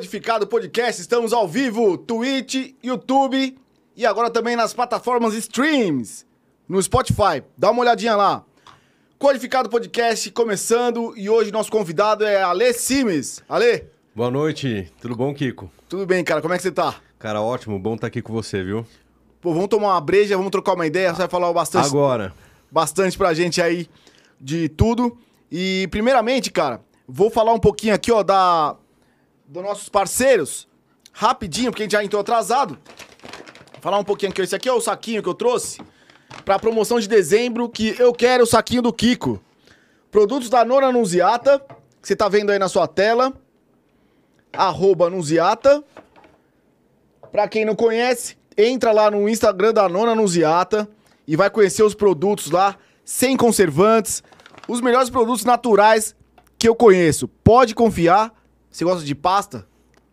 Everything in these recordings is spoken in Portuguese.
Codificado Podcast, estamos ao vivo, Twitch, YouTube e agora também nas plataformas streams, no Spotify. Dá uma olhadinha lá. Codificado Podcast começando e hoje nosso convidado é Ale Simes. Ale, Boa noite, tudo bom, Kiko? tudo bem, cara? Como é que você tá? Cara, ótimo, bom estar aqui com você, viu? Pô, vamos tomar uma breja, vamos trocar uma ideia, você vai falar bastante, Agora, bastante pra gente aí de tudo. E primeiramente, cara, vou falar um pouquinho aqui, ó, da dos nossos parceiros, rapidinho, porque a gente já entrou atrasado. Falar um pouquinho aqui, esse aqui é o saquinho que eu trouxe pra promoção de dezembro, que eu quero o saquinho do Kiko. Produtos da Nona Anunciata, que você tá vendo aí na sua tela. Arroba Anunciata. Pra quem não conhece, entra lá no Instagram da Nona Anunciata e vai conhecer os produtos lá, sem conservantes, os melhores produtos naturais que eu conheço. Pode confiar. Você gosta de pasta?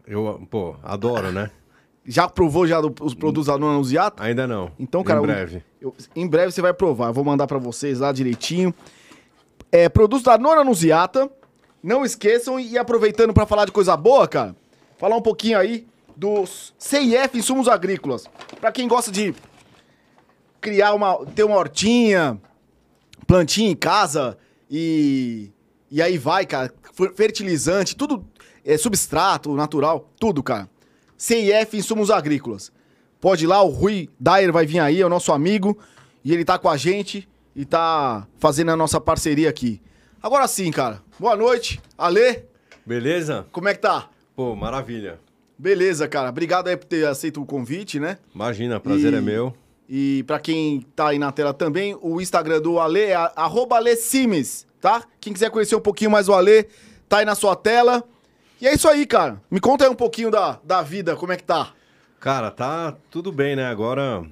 eu, pô, adoro, né? Já provou já do- os produtos da Nona Anunciata? Ainda não. Então, cara, em breve. Eu- em breve você vai provar. Eu vou mandar pra vocês lá direitinho. É, produtos da Nona Anunciata. Não esqueçam e aproveitando pra falar de coisa boa, cara, falar um pouquinho aí dos CIF Insumos Agrícolas. Pra quem gosta de criar uma, ter uma hortinha, plantinha em casa e e aí vai, cara, fer- fertilizante, tudo é substrato natural, tudo, cara. CIF Insumos Agrícolas. Pode ir lá, o Rui Dyer vai vir aí, é o nosso amigo, e ele tá com a gente e tá fazendo a nossa parceria aqui. Agora sim, cara. Boa noite. Ale, Beleza? como é que tá? Pô, maravilha. Beleza, cara. Obrigado aí por ter aceito o convite, né? Imagina, prazer E- é meu. E pra quem tá aí na tela também, o Instagram do Ale é arroba Ale Simes, tá? Quem quiser conhecer um pouquinho mais o Ale, tá aí na sua tela. E é isso aí, cara. Me conta aí um pouquinho da, da vida, como é que tá? Cara, tá tudo bem, né? Agora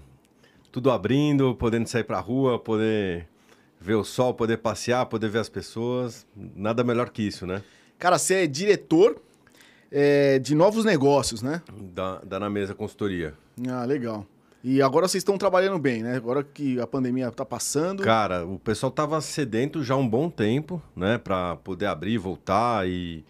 tudo abrindo, podendo sair pra rua, poder ver o sol, poder passear, poder ver as pessoas. Nada melhor que isso, né? Cara, você é diretor é, de novos negócios, né? Da, da Na Mesa Consultoria. Ah, legal. E agora vocês estão trabalhando bem, né? Agora que a pandemia tá passando. Cara, o pessoal tava sedento já há um bom tempo, né? Pra poder abrir, voltar e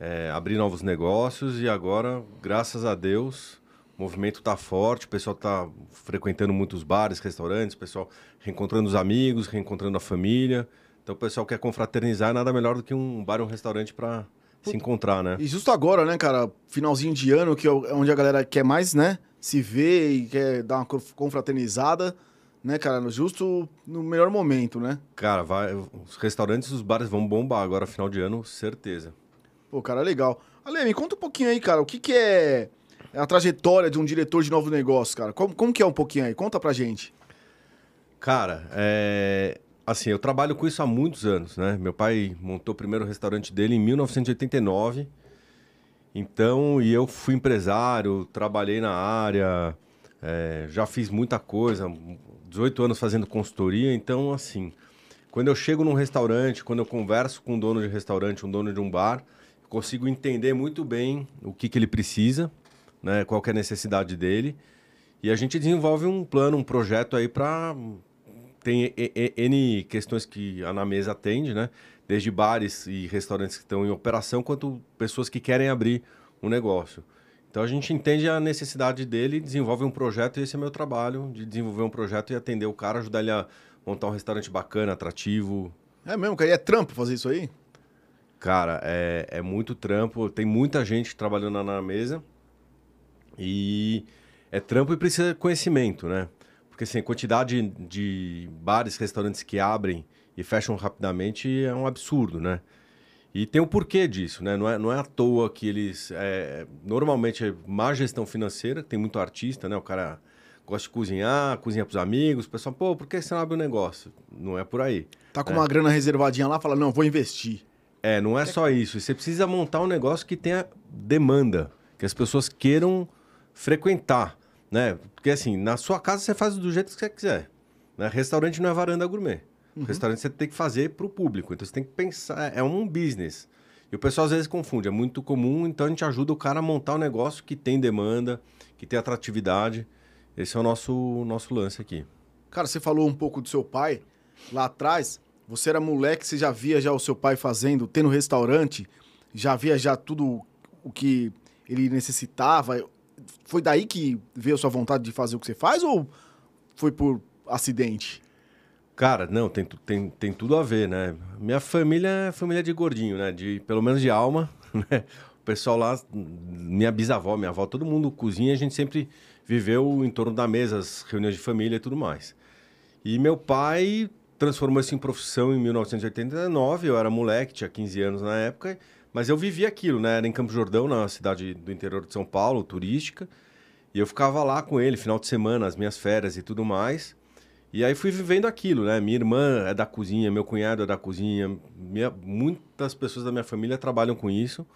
é, abrir novos negócios. E agora, graças a Deus, o movimento tá forte, o pessoal tá frequentando muitos bares, restaurantes, o pessoal reencontrando os amigos, reencontrando a família. Então o pessoal quer confraternizar, nada melhor do que um bar e um restaurante pra se encontrar, né? E justo agora, né, cara? Finalzinho de ano, que é é onde a galera quer mais, né? Se ver e quer dar uma conf- confraternizada, né, cara? Justo no melhor momento, né? Cara, vai, os restaurantes e os bares vão bombar agora, final de ano, certeza. Pô, cara, legal. Ale, me conta um pouquinho aí, cara. O que, que é a trajetória de um diretor de novo negócio, cara? Como, como que é um pouquinho aí? Conta pra gente. Cara, é... assim, eu trabalho com isso há muitos anos, né? Meu pai montou o primeiro restaurante dele em 1989. Então, e eu fui empresário, trabalhei na área, é, já fiz muita coisa, 18 anos fazendo consultoria. Então, assim, quando eu chego num restaurante, quando eu converso com um dono de restaurante, um dono de um bar, consigo entender muito bem o que, que ele precisa, né? Qual é a necessidade dele. E a gente desenvolve um plano, um projeto aí para tem N questões que a Na Mesa atende, né? Desde bares e restaurantes que estão em operação, quanto pessoas que querem abrir um negócio. Então a gente entende a necessidade dele, desenvolve um projeto e esse é meu trabalho, de desenvolver um projeto e atender o cara, ajudar ele a montar um restaurante bacana, atrativo. É mesmo, cara? E é trampo fazer isso aí? Cara, é, é muito trampo, tem muita gente trabalhando na Mesa e é trampo e precisa de conhecimento, né? Porque assim, a quantidade de bares, restaurantes que abrem e fecham rapidamente é um absurdo, né? E tem um porquê disso, né? Não é, não é à toa que eles. é, normalmente é má gestão financeira, tem muito artista, né? O cara gosta de cozinhar, cozinha pros amigos, o pessoal, pô, por que você não abre um negócio? Não é por aí. Tá com uma grana reservadinha lá, fala, não, vou investir. É, não é só isso. Você precisa montar um negócio que tenha demanda, que as pessoas queiram frequentar, né? Porque assim, na sua casa você faz do jeito que você quiser. Né? Restaurante não é varanda gourmet. Restaurante você tem que fazer para o público. Então você tem que pensar, é um business. E o pessoal às vezes confunde, é muito comum, então a gente ajuda o cara a montar um negócio que tem demanda, que tem atratividade. Esse é o nosso, nosso lance aqui. Cara, você falou um pouco do seu pai lá atrás. Você era moleque, você já via já o seu pai fazendo, tendo restaurante. já via já tudo o que ele necessitava? Foi daí que veio a sua vontade de fazer o que você faz ou foi por acidente? Cara, não, tem, tem, tem tudo a ver, né? Minha família é família de gordinho, né? De, pelo menos de alma, né? O pessoal lá, minha bisavó, minha avó, todo mundo cozinha, a gente sempre viveu em torno da mesa, as reuniões de família e tudo mais. E meu pai transformou isso em profissão em 1989, eu era moleque, tinha 15 anos na época, mas eu vivia aquilo, né? Era em Campo Jordão, na cidade do interior de São Paulo, turística. E eu ficava lá com ele, final de semana, as minhas férias e tudo mais. E aí fui vivendo aquilo, né? Minha irmã é da cozinha, meu cunhado é da cozinha, minha, muitas pessoas da minha família trabalham com isso.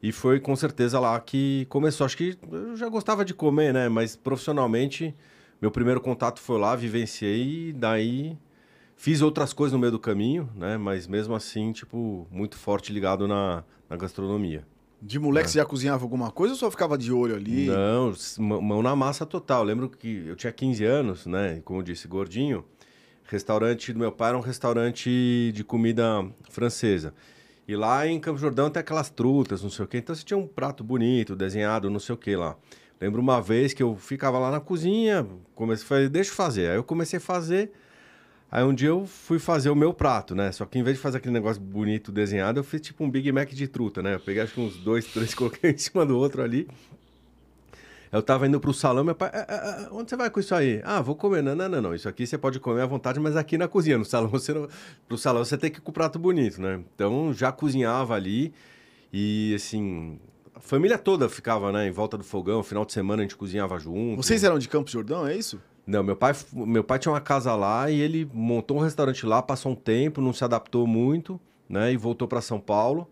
E foi com certeza lá que começou. Acho que eu já gostava de comer, né? Mas profissionalmente, meu primeiro contato foi lá, vivenciei e daí Fiz outras coisas no meio do caminho, né? Mas mesmo assim, tipo, muito forte ligado na, na gastronomia. De moleque é. você já cozinhava alguma coisa ou só ficava de olho ali? Não, mão na massa total. Lembro que eu tinha 15 anos, né? Como eu disse, gordinho. Restaurante do meu pai era um restaurante de comida francesa. E lá em Campo Jordão tem aquelas trutas, não sei o quê. Então você tinha um prato bonito, desenhado, não sei o quê lá. Lembro uma vez que eu ficava lá na cozinha, comecei a fazer, deixa eu fazer. Aí eu comecei a fazer. Aí um dia eu fui fazer o meu prato, né? Só que em vez de fazer aquele negócio bonito desenhado, eu fiz tipo um Big Mac de truta, né? Eu peguei acho que uns dois, três, coloquei em cima do outro ali. Eu tava indo pro salão, meu pai, ah, ah, onde você vai com isso aí? Ah, vou comer. Não, não, não, não. Isso aqui você pode comer à vontade, mas aqui na cozinha, no salão, você não... pro salão você tem que ir com o prato bonito, né? Então já cozinhava ali e assim, a família toda ficava, né, em volta do fogão, final de semana a gente cozinhava junto. Vocês eram de Campos Jordão, é isso? Não, meu pai, meu pai tinha uma casa lá e ele montou um restaurante lá, passou um tempo, não se adaptou muito, né? E voltou para São Paulo.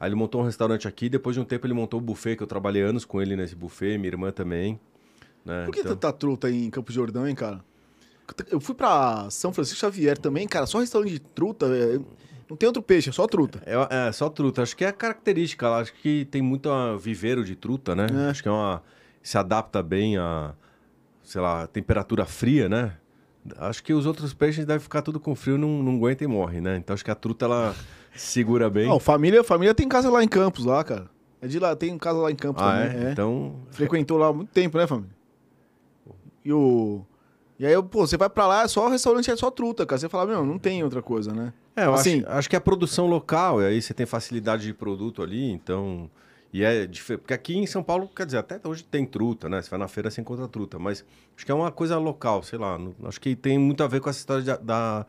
Aí ele montou um restaurante aqui, depois de um tempo ele montou o buffet, que eu trabalhei anos com ele nesse buffet, minha irmã também. Né? Por que então... tanta truta aí em Campos Jordão, hein, cara? Eu fui para São Francisco Xavier também, cara, só restaurante de truta, é, não tem outro peixe, é só truta. É, é só truta. Acho que é característica lá, acho que tem muito viveiro de truta, né? É. Acho que é uma se adapta bem a sei lá, temperatura fria, né? Acho que os outros peixes devem ficar tudo com frio, não, não aguenta e morre, né? Então acho que a truta ela segura bem. Não, família, família tem casa lá em Campos, lá, cara. É de lá, tem casa lá em Campos ah, também. É? é? Então. Frequentou lá há muito tempo, né, família? E o. E aí, pô, você vai pra lá, é só restaurante, é só truta, cara. Você fala, meu, não tem outra coisa, né? É, eu assim, acho, acho que é a produção local, e aí você tem facilidade de produto ali, então. E é diferente, porque aqui em São Paulo, quer dizer, até hoje tem truta, né? Você vai na feira, você encontra truta, mas acho que é uma coisa local, sei lá. acho que tem muito a ver com essa história de, da,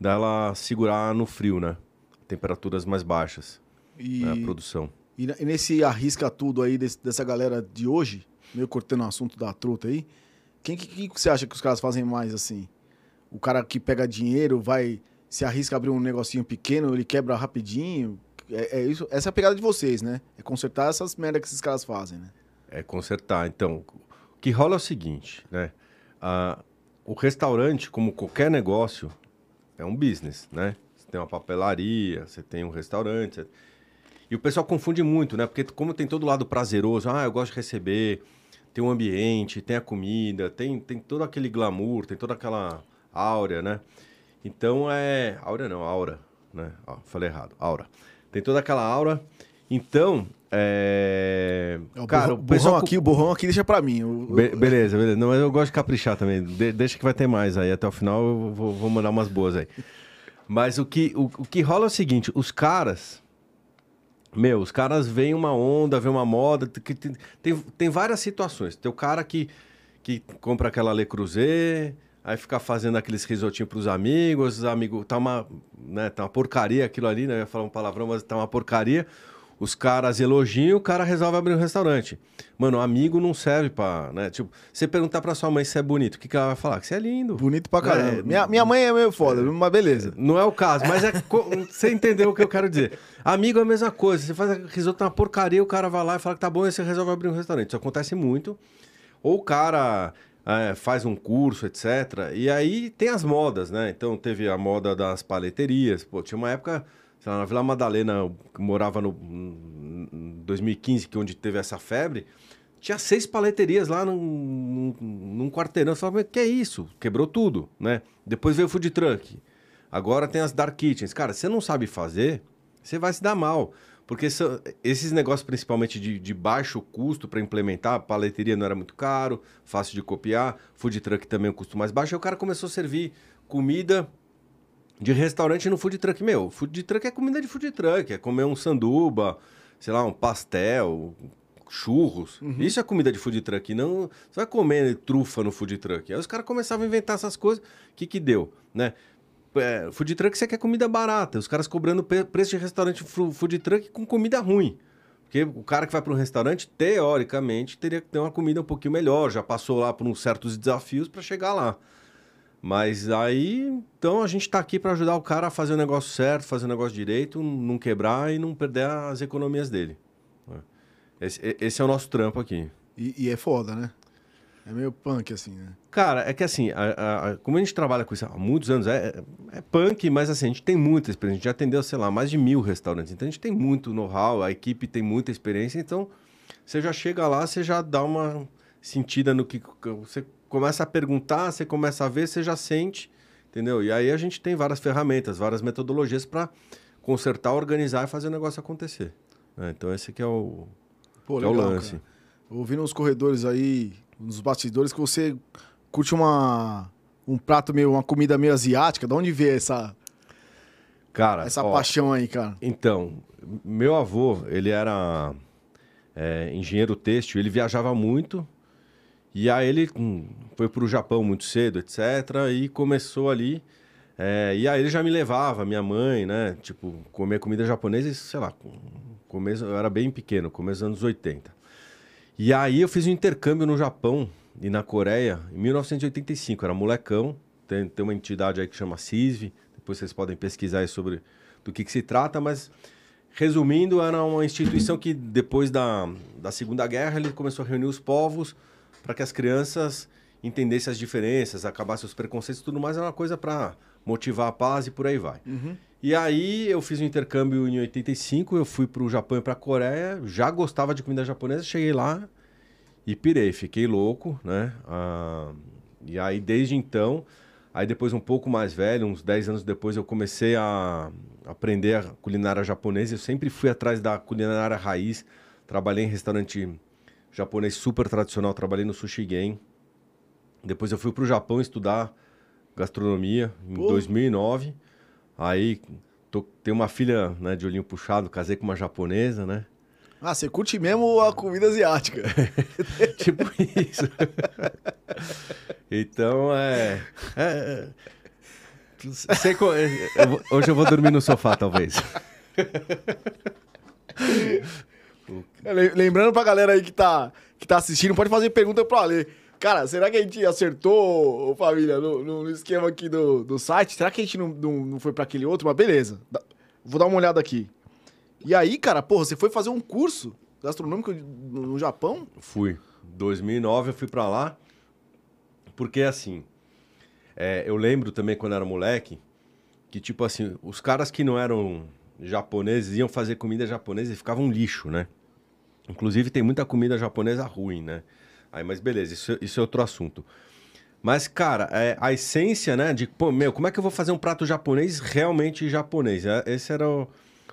dela segurar no frio, né? Temperaturas mais baixas. E né? a produção. E, nesse arrisca tudo aí desse, dessa galera de hoje, meio cortando o assunto da truta aí, quem que, que você acha que os caras fazem mais assim? O cara que pega dinheiro, vai, se arrisca a abrir um negocinho pequeno, ele quebra rapidinho. É, é, isso, essa é a pegada de vocês, né? É consertar essas merdas que esses caras fazem, né? É consertar. Então, o que rola é o seguinte, né? Ah, o restaurante, como qualquer negócio, é um business, né? Você tem uma papelaria, você tem um restaurante. Você... E o pessoal confunde muito, né? Porque como tem todo lado prazeroso, ah, eu gosto de receber, tem um ambiente, tem a comida, tem, tem todo aquele glamour, tem toda aquela áurea, né? Então é. Áurea não, aura, né? Ó, falei errado, aura tem toda aquela aura. Então, é... o cara, o borrão aqui, o borrão aqui deixa pra mim. O... Be beleza, beleza. Não, mas eu gosto de caprichar também. De deixa que vai ter mais aí. Até o final eu vou, vou mandar umas boas aí. Mas o que, o, o que rola é o seguinte: os caras. Meu, os caras veem uma onda, vê uma moda. Que tem, tem, tem várias situações. Tem o cara que, que compra aquela Le Creuset aí ficar fazendo aqueles risotinhos pros amigos, os amigos, tá uma, né, tá uma porcaria aquilo ali, né? Eu ia falar um palavrão, mas tá uma porcaria. Os caras elogiam, o cara resolve abrir um restaurante. Mano, amigo não serve pra, né? Tipo, você perguntar pra sua mãe se é bonito, o que, que ela vai falar? Que você é lindo. Bonito pra caramba. É, minha, minha mãe é meio foda, é, mas beleza. Não é o caso, mas é, você entendeu o que eu quero dizer. Amigo é a mesma coisa. Você faz risoto uma porcaria, o cara vai lá e fala que tá bom e você resolve abrir um restaurante. Isso acontece muito. Ou o cara é, faz um curso, etc. E aí tem as modas, né? Então teve a moda das paleterias. Pô, tinha uma época, sei lá, na Vila Madalena, que morava no 2015, que é onde teve essa febre, tinha seis paleterias lá num, num, num quarteirão. Você falava, que é isso? Quebrou tudo, né? Depois veio o food truck. Agora tem as dark kitchens. Cara, você não sabe fazer, você vai se dar mal. Porque são, esses negócios, principalmente de, de baixo custo para implementar, a paleteria não era muito caro, fácil de copiar, food truck também é um custo mais baixo, aí o cara começou a servir comida de restaurante no food truck. Meu, food truck é comida de food truck, é comer um sanduba, sei lá, um pastel, churros. Uhum. Isso é comida de food truck, não você vai comer trufa no food truck. Aí os caras começavam a inventar essas coisas, o que que deu, né? É, food truck você quer comida barata. Os caras cobrando preço de restaurante food truck com comida ruim. Porque o cara que vai para um restaurante, teoricamente, teria que ter uma comida um pouquinho melhor, já passou lá por uns certos desafios para chegar lá. Mas aí, então a gente está aqui para ajudar o cara a fazer o negócio certo, fazer o negócio direito, não quebrar e não perder as economias dele. Esse, esse é o nosso trampo aqui. E, e é foda, né? É meio punk, assim, né? Cara, é que assim, a, a, como a gente trabalha com isso há muitos anos, é, é, punk, mas assim, a gente tem muita experiência. A gente já atendeu, sei lá, mais de mil restaurantes. Então a gente tem muito know-how, a equipe tem muita experiência. Então você já chega lá, você já dá uma sentida no que. Você começa a perguntar, você começa a ver, você já sente, entendeu? E aí a gente tem várias ferramentas, várias metodologias para consertar, organizar e fazer o negócio acontecer. Né? Então esse aqui é o, Pô, legal, é o lance. Cara. Ouvindo os corredores aí, nos bastidores que você curte uma um prato meio uma comida meio asiática. De onde vê essa cara essa ó, paixão aí, cara? Então, meu avô ele era é, engenheiro têxtil, ele viajava muito e aí ele hum, foi para o Japão muito cedo, etc. E começou ali é, e aí ele já me levava, minha mãe, né? Tipo, comer comida japonesa, sei lá, começo, eu era bem pequeno, começo dos anos 80. E aí eu fiz um intercâmbio no Japão e na Coreia em 1985. Era molecão. Tem, tem uma entidade aí que chama CISV. Depois vocês podem pesquisar aí sobre do que, que se trata, mas resumindo, era uma instituição que depois da, da Segunda Guerra ele começou a reunir os povos para que as crianças entendessem as diferenças, acabassem os preconceitos e tudo mais. Era uma coisa para motivar a paz e por aí vai. Uhum. E aí eu fiz um intercâmbio em 85, eu fui para o Japão e para a Coreia, já gostava de comida japonesa, cheguei lá e pirei, fiquei louco, né? Ah, e aí desde então, aí depois um pouco mais velho, uns 10 anos depois, eu comecei a aprender a culinária japonesa. Eu sempre fui atrás da culinária raiz, trabalhei em restaurante japonês super tradicional, trabalhei no Sushi Gen. Depois eu fui para o Japão estudar gastronomia em Pô. 2009. Aí tô, tenho uma filha né, de olhinho puxado, casei com uma japonesa, né? Ah, você curte mesmo a comida asiática. tipo isso. então, é. é, é sei, eu, hoje eu vou dormir no sofá, talvez. Lembrando pra galera aí que tá, que tá assistindo, pode fazer pergunta pro Ale. Cara, será que a gente acertou, família, no, no esquema aqui do, do site? Será que a gente não, não, não foi para aquele outro? Mas beleza. Vou dar uma olhada aqui. E aí, cara, porra, você foi fazer um curso gastronômico no Japão? Fui. 2009 eu fui para lá. Porque, assim, é, eu lembro também quando era moleque que, tipo assim, os caras que não eram japoneses iam fazer comida japonesa e ficavam um lixo, né? Inclusive, tem muita comida japonesa ruim, né? Aí, mas beleza, isso, isso é outro assunto. Mas, cara, é, a essência, né, de, pô, meu, como é que eu vou fazer um prato japonês realmente japonês? É, esse era o,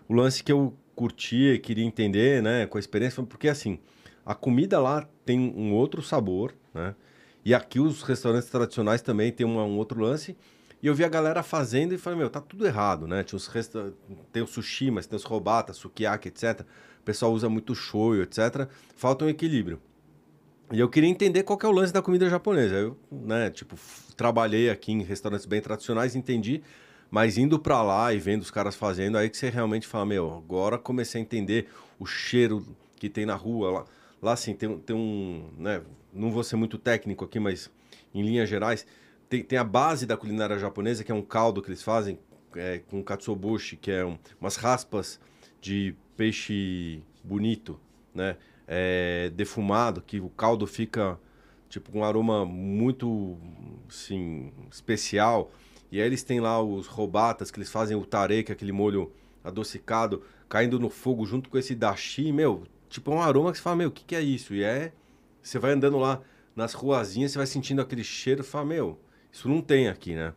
o lance que eu curtia queria entender, né, com a experiência, porque assim, a comida lá tem um outro sabor, né? E aqui os restaurantes tradicionais também tem um, um outro lance. E eu vi a galera fazendo e falei, meu, tá tudo errado, né? Tinha os resta... Tem o sushi, mas tem os robatas, sukiyaki, etc. O pessoal usa muito shoyu, etc. Falta um equilíbrio. E eu queria entender qual que é o lance da comida japonesa. Eu, né, tipo, trabalhei aqui em restaurantes bem tradicionais, entendi, mas indo para lá e vendo os caras fazendo, aí que você realmente fala, meu, agora comecei a entender o cheiro que tem na rua. Lá, lá assim, tem, tem um, né, não vou ser muito técnico aqui, mas em linhas gerais, tem, tem a base da culinária japonesa, que é um caldo que eles fazem é, com katsuobushi, que é um, umas raspas de peixe bonito, né? É, defumado, que o caldo fica tipo um aroma muito assim, especial. E aí eles têm lá os robatas, que eles fazem o tare, que é aquele molho adocicado, caindo no fogo junto com esse dashi, meu, tipo é um aroma que você fala, meu, o que, que é isso? E é, você vai andando lá nas ruazinhas, você vai sentindo aquele cheiro fala, meu, isso não tem aqui, né?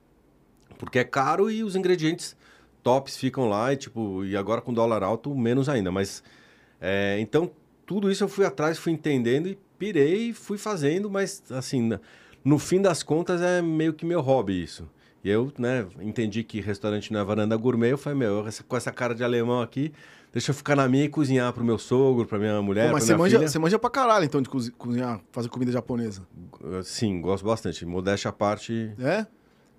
Porque é caro e os ingredientes tops ficam lá e, tipo, e agora com dólar alto, menos ainda. Mas, é, então, tudo isso eu fui atrás, fui entendendo e pirei, fui fazendo, mas, assim, no fim das contas é meio que meu hobby isso. E eu, né, entendi que restaurante não é varanda gourmet, eu falei, meu, com essa cara de alemão aqui, deixa eu ficar na minha e cozinhar pro meu sogro, pra minha mulher, Pô, mas pra você minha manja, filha. você manja pra caralho, então, de cozi- cozinhar, fazer comida japonesa. Sim, gosto bastante. Modéstia à parte. É?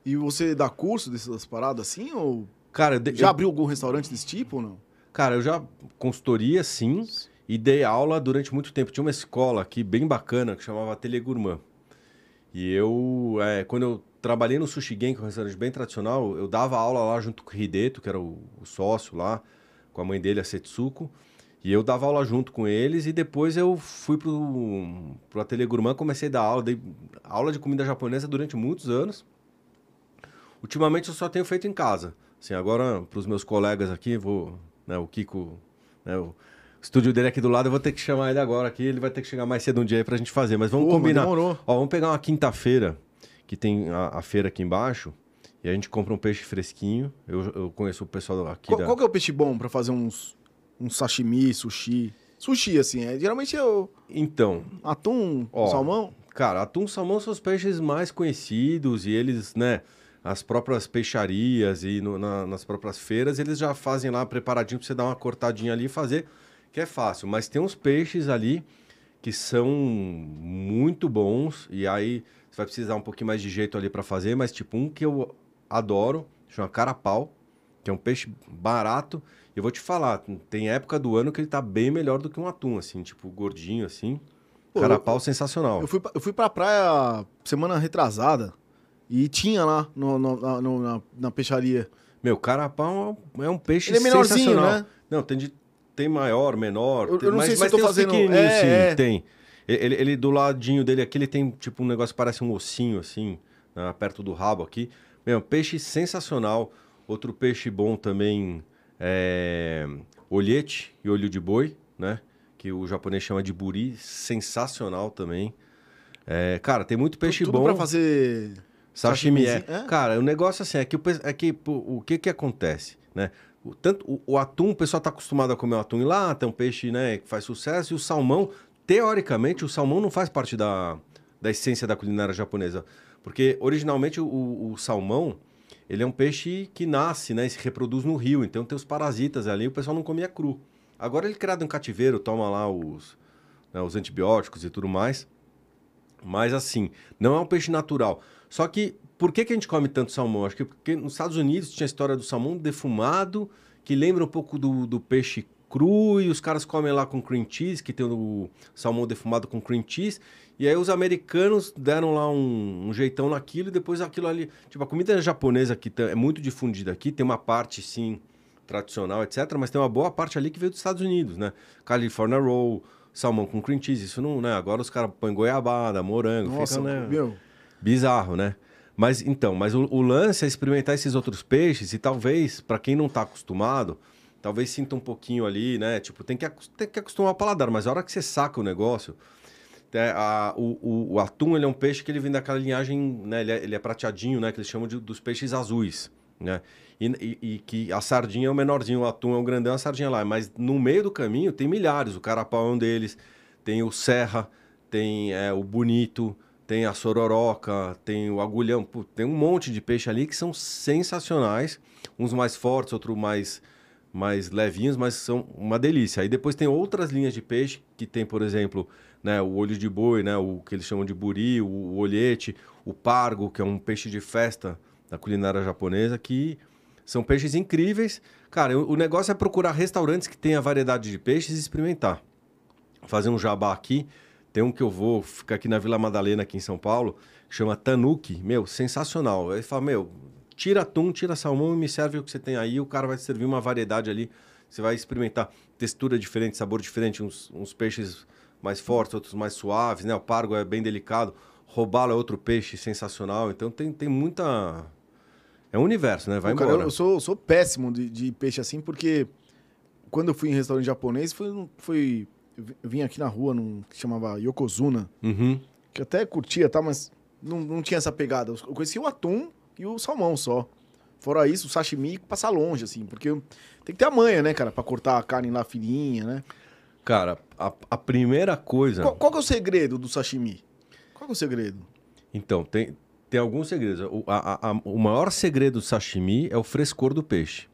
E você dá curso dessas paradas assim? Ou Cara, de- já abriu algum restaurante desse tipo ou não? cara, eu já consultoria, sim, e dei aula durante muito tempo. Tinha uma escola aqui bem bacana que chamava Ateliê Gourmand. E eu, é, quando eu trabalhei no Sushi que é um restaurante bem tradicional, eu dava aula lá junto com o Hideto, que era o, o sócio lá, com a mãe dele, a Setsuko. E eu dava aula junto com eles e depois eu fui pro, pro Ateliê Gourmand, comecei a dar aula, dei aula de comida japonesa durante muitos anos. Ultimamente eu só tenho feito em casa. Assim, agora para os meus colegas aqui, vou, né, o Kiko, né, o estúdio dele aqui do lado, eu vou ter que chamar ele agora aqui, ele vai ter que chegar mais cedo um dia aí pra gente fazer, mas vamos Porra, combinar. demorou. Ó, vamos pegar uma quinta-feira, que tem a, a feira aqui embaixo, e a gente compra um peixe fresquinho. Eu, eu conheço o pessoal aqui Qual, da... qual que é o peixe bom pra fazer uns, uns sashimi, sushi? Sushi, assim, é, geralmente é o Então, atum, Ó, salmão. Cara, atum salmão são os peixes mais conhecidos e eles, né, as próprias peixarias e no- na- nas próprias feiras, eles já fazem lá preparadinho pra você dar uma cortadinha ali e fazer, que é fácil. Mas tem uns peixes ali que são muito bons e aí você vai precisar um pouquinho mais de jeito ali para fazer, mas tipo um que eu adoro, chama carapau, que é um peixe barato. E eu vou te falar, tem época do ano que ele tá bem melhor do que um atum, assim, tipo gordinho assim. Pô, Carapau sensacional. Eu fui, pra- eu fui pra praia semana retrasada e tinha lá no- no- na, no- na- na peixaria. Meu, carapau é um peixe Ele é menorzinho, sensacional. né? Não, tem, de, tem maior, menor. Eu- tem- eu não mas, sei se mas eu tô fazendo- pequenininhos, é, sim, é. tem. Ele, ele do ladinho dele aqui, ele tem tipo um negócio que parece um ossinho, assim, né, perto do rabo aqui. Meu, peixe sensacional. Outro peixe bom também é olhete e olho de boi, né? Que o japonês chama de buri. Sensacional também. É, cara, tem muito peixe Tudo bom. pra fazer... Sashimi é. É? Cara, o negócio assim é que, o, é que pô, o que que acontece, né? O, tanto, o, o atum, o pessoal tá acostumado a comer o atum em lata, é um peixe, né, que faz sucesso, e o salmão, teoricamente, o salmão não faz parte da, da essência da culinária japonesa. Porque, originalmente, o, o salmão, ele é um peixe que nasce, né, e se reproduz no rio, então tem os parasitas ali, o pessoal não comia cru. Agora ele é criado em cativeiro, toma lá os, né, os antibióticos e tudo mais. Mas assim, não é um peixe natural. Só que, por que, que a gente come tanto salmão? Acho que porque nos Estados Unidos tinha a história do salmão defumado, que lembra um pouco do, do peixe cru, e os caras comem lá com cream cheese, que tem o salmão defumado com cream cheese. E aí os americanos deram lá um, um jeitão naquilo, e depois aquilo ali... Tipo, a comida japonesa que é muito difundida aqui, tem uma parte, sim, tradicional, etc. Mas tem uma boa parte ali que veio dos Estados Unidos, né? California Roll, salmão com cream cheese, isso não, né? Agora os caras põem goiabada, morango, Nossa, fica, né? meu... Bizarro, né? Mas então, mas o, o lance é experimentar esses outros peixes e talvez, para quem não tá acostumado, talvez sinta um pouquinho ali, né? Tipo, tem que, tem que acostumar o paladar, mas a hora que você saca o negócio. é, a- o, o- o atum ele é um peixe que ele vem daquela linhagem, né? Ele é, ele é prateadinho, né? Que eles chamam de, dos peixes azuis, né? E, e- e que a sardinha é o menorzinho, o atum é o grandão, a sardinha lá. Mas no meio do caminho tem milhares. O carapau é um deles, tem o serra, tem é, o bonito, tem a sororoca, tem o agulhão. Tem um monte de peixe ali que são sensacionais. Uns mais fortes, outros mais, mais levinhos, mas são uma delícia. Aí depois tem outras linhas de peixe, que tem, por exemplo, né, o olho de boi, né, o que eles chamam de buri, o, o olhete, o pargo, que é um peixe de festa da culinária japonesa, que são peixes incríveis. Cara, o negócio é procurar restaurantes que tenha variedade de peixes e experimentar. Fazer um jabá aqui. Tem um que eu vou, ficar aqui na Vila Madalena, aqui em São Paulo, que chama Tanuki. Meu, sensacional. Aí fala, meu, tira atum, tira salmão e me serve o que você tem aí. O cara vai servir uma variedade ali. Você vai experimentar textura diferente, sabor diferente. Uns, uns peixes mais fortes, outros mais suaves, né? O pargo é bem delicado. Robalo é outro peixe sensacional. Então tem, tem muita... É um universo, né? Vai Pô, cara, embora. eu, eu sou, sou péssimo de, de peixe assim, porque quando eu fui em restaurante japonês, foi, foi eu vi- eu vim aqui na rua num que chamava Yokozuna, Uhum. que até curtia, tá? Mas não, não tinha essa pegada. Eu conhecia o atum e o salmão só. Fora isso, o sashimi passa longe, assim, porque tem que ter a manha, né, cara, pra cortar a carne lá fininha, né? Cara, a, a primeira coisa. Qual, qual que é o segredo do sashimi? Qual é o segredo? Então, tem, tem alguns segredos. O, a, a, o maior segredo do sashimi é o frescor do peixe.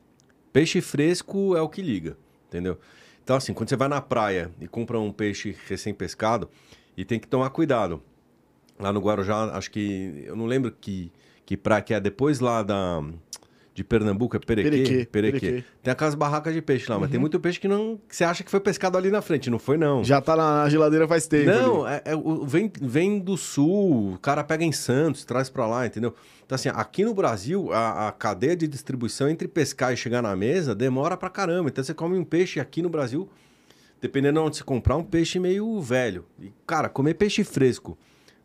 Peixe fresco é o que liga, entendeu? Então, assim, quando você vai na praia e compra um peixe recém-pescado, e tem que tomar cuidado. Lá no Guarujá, acho que. Eu não lembro que, que praia que é. Depois lá da. De Pernambuco, é Perequê? Perequê, Perequê. Perequê. Tem aquelas barracas de peixe lá, mas tem muito peixe que não. Que você acha que foi pescado ali na frente. Não foi, não. Já tá na geladeira faz tempo. Não, é, é vem, vem do sul, o cara pega em Santos, traz pra lá, entendeu? Então, assim, aqui no Brasil, a, a cadeia de distribuição entre pescar e chegar na mesa demora pra caramba. Então, você come um peixe aqui no Brasil, dependendo de onde você comprar, um peixe meio velho. E, cara, comer peixe fresco,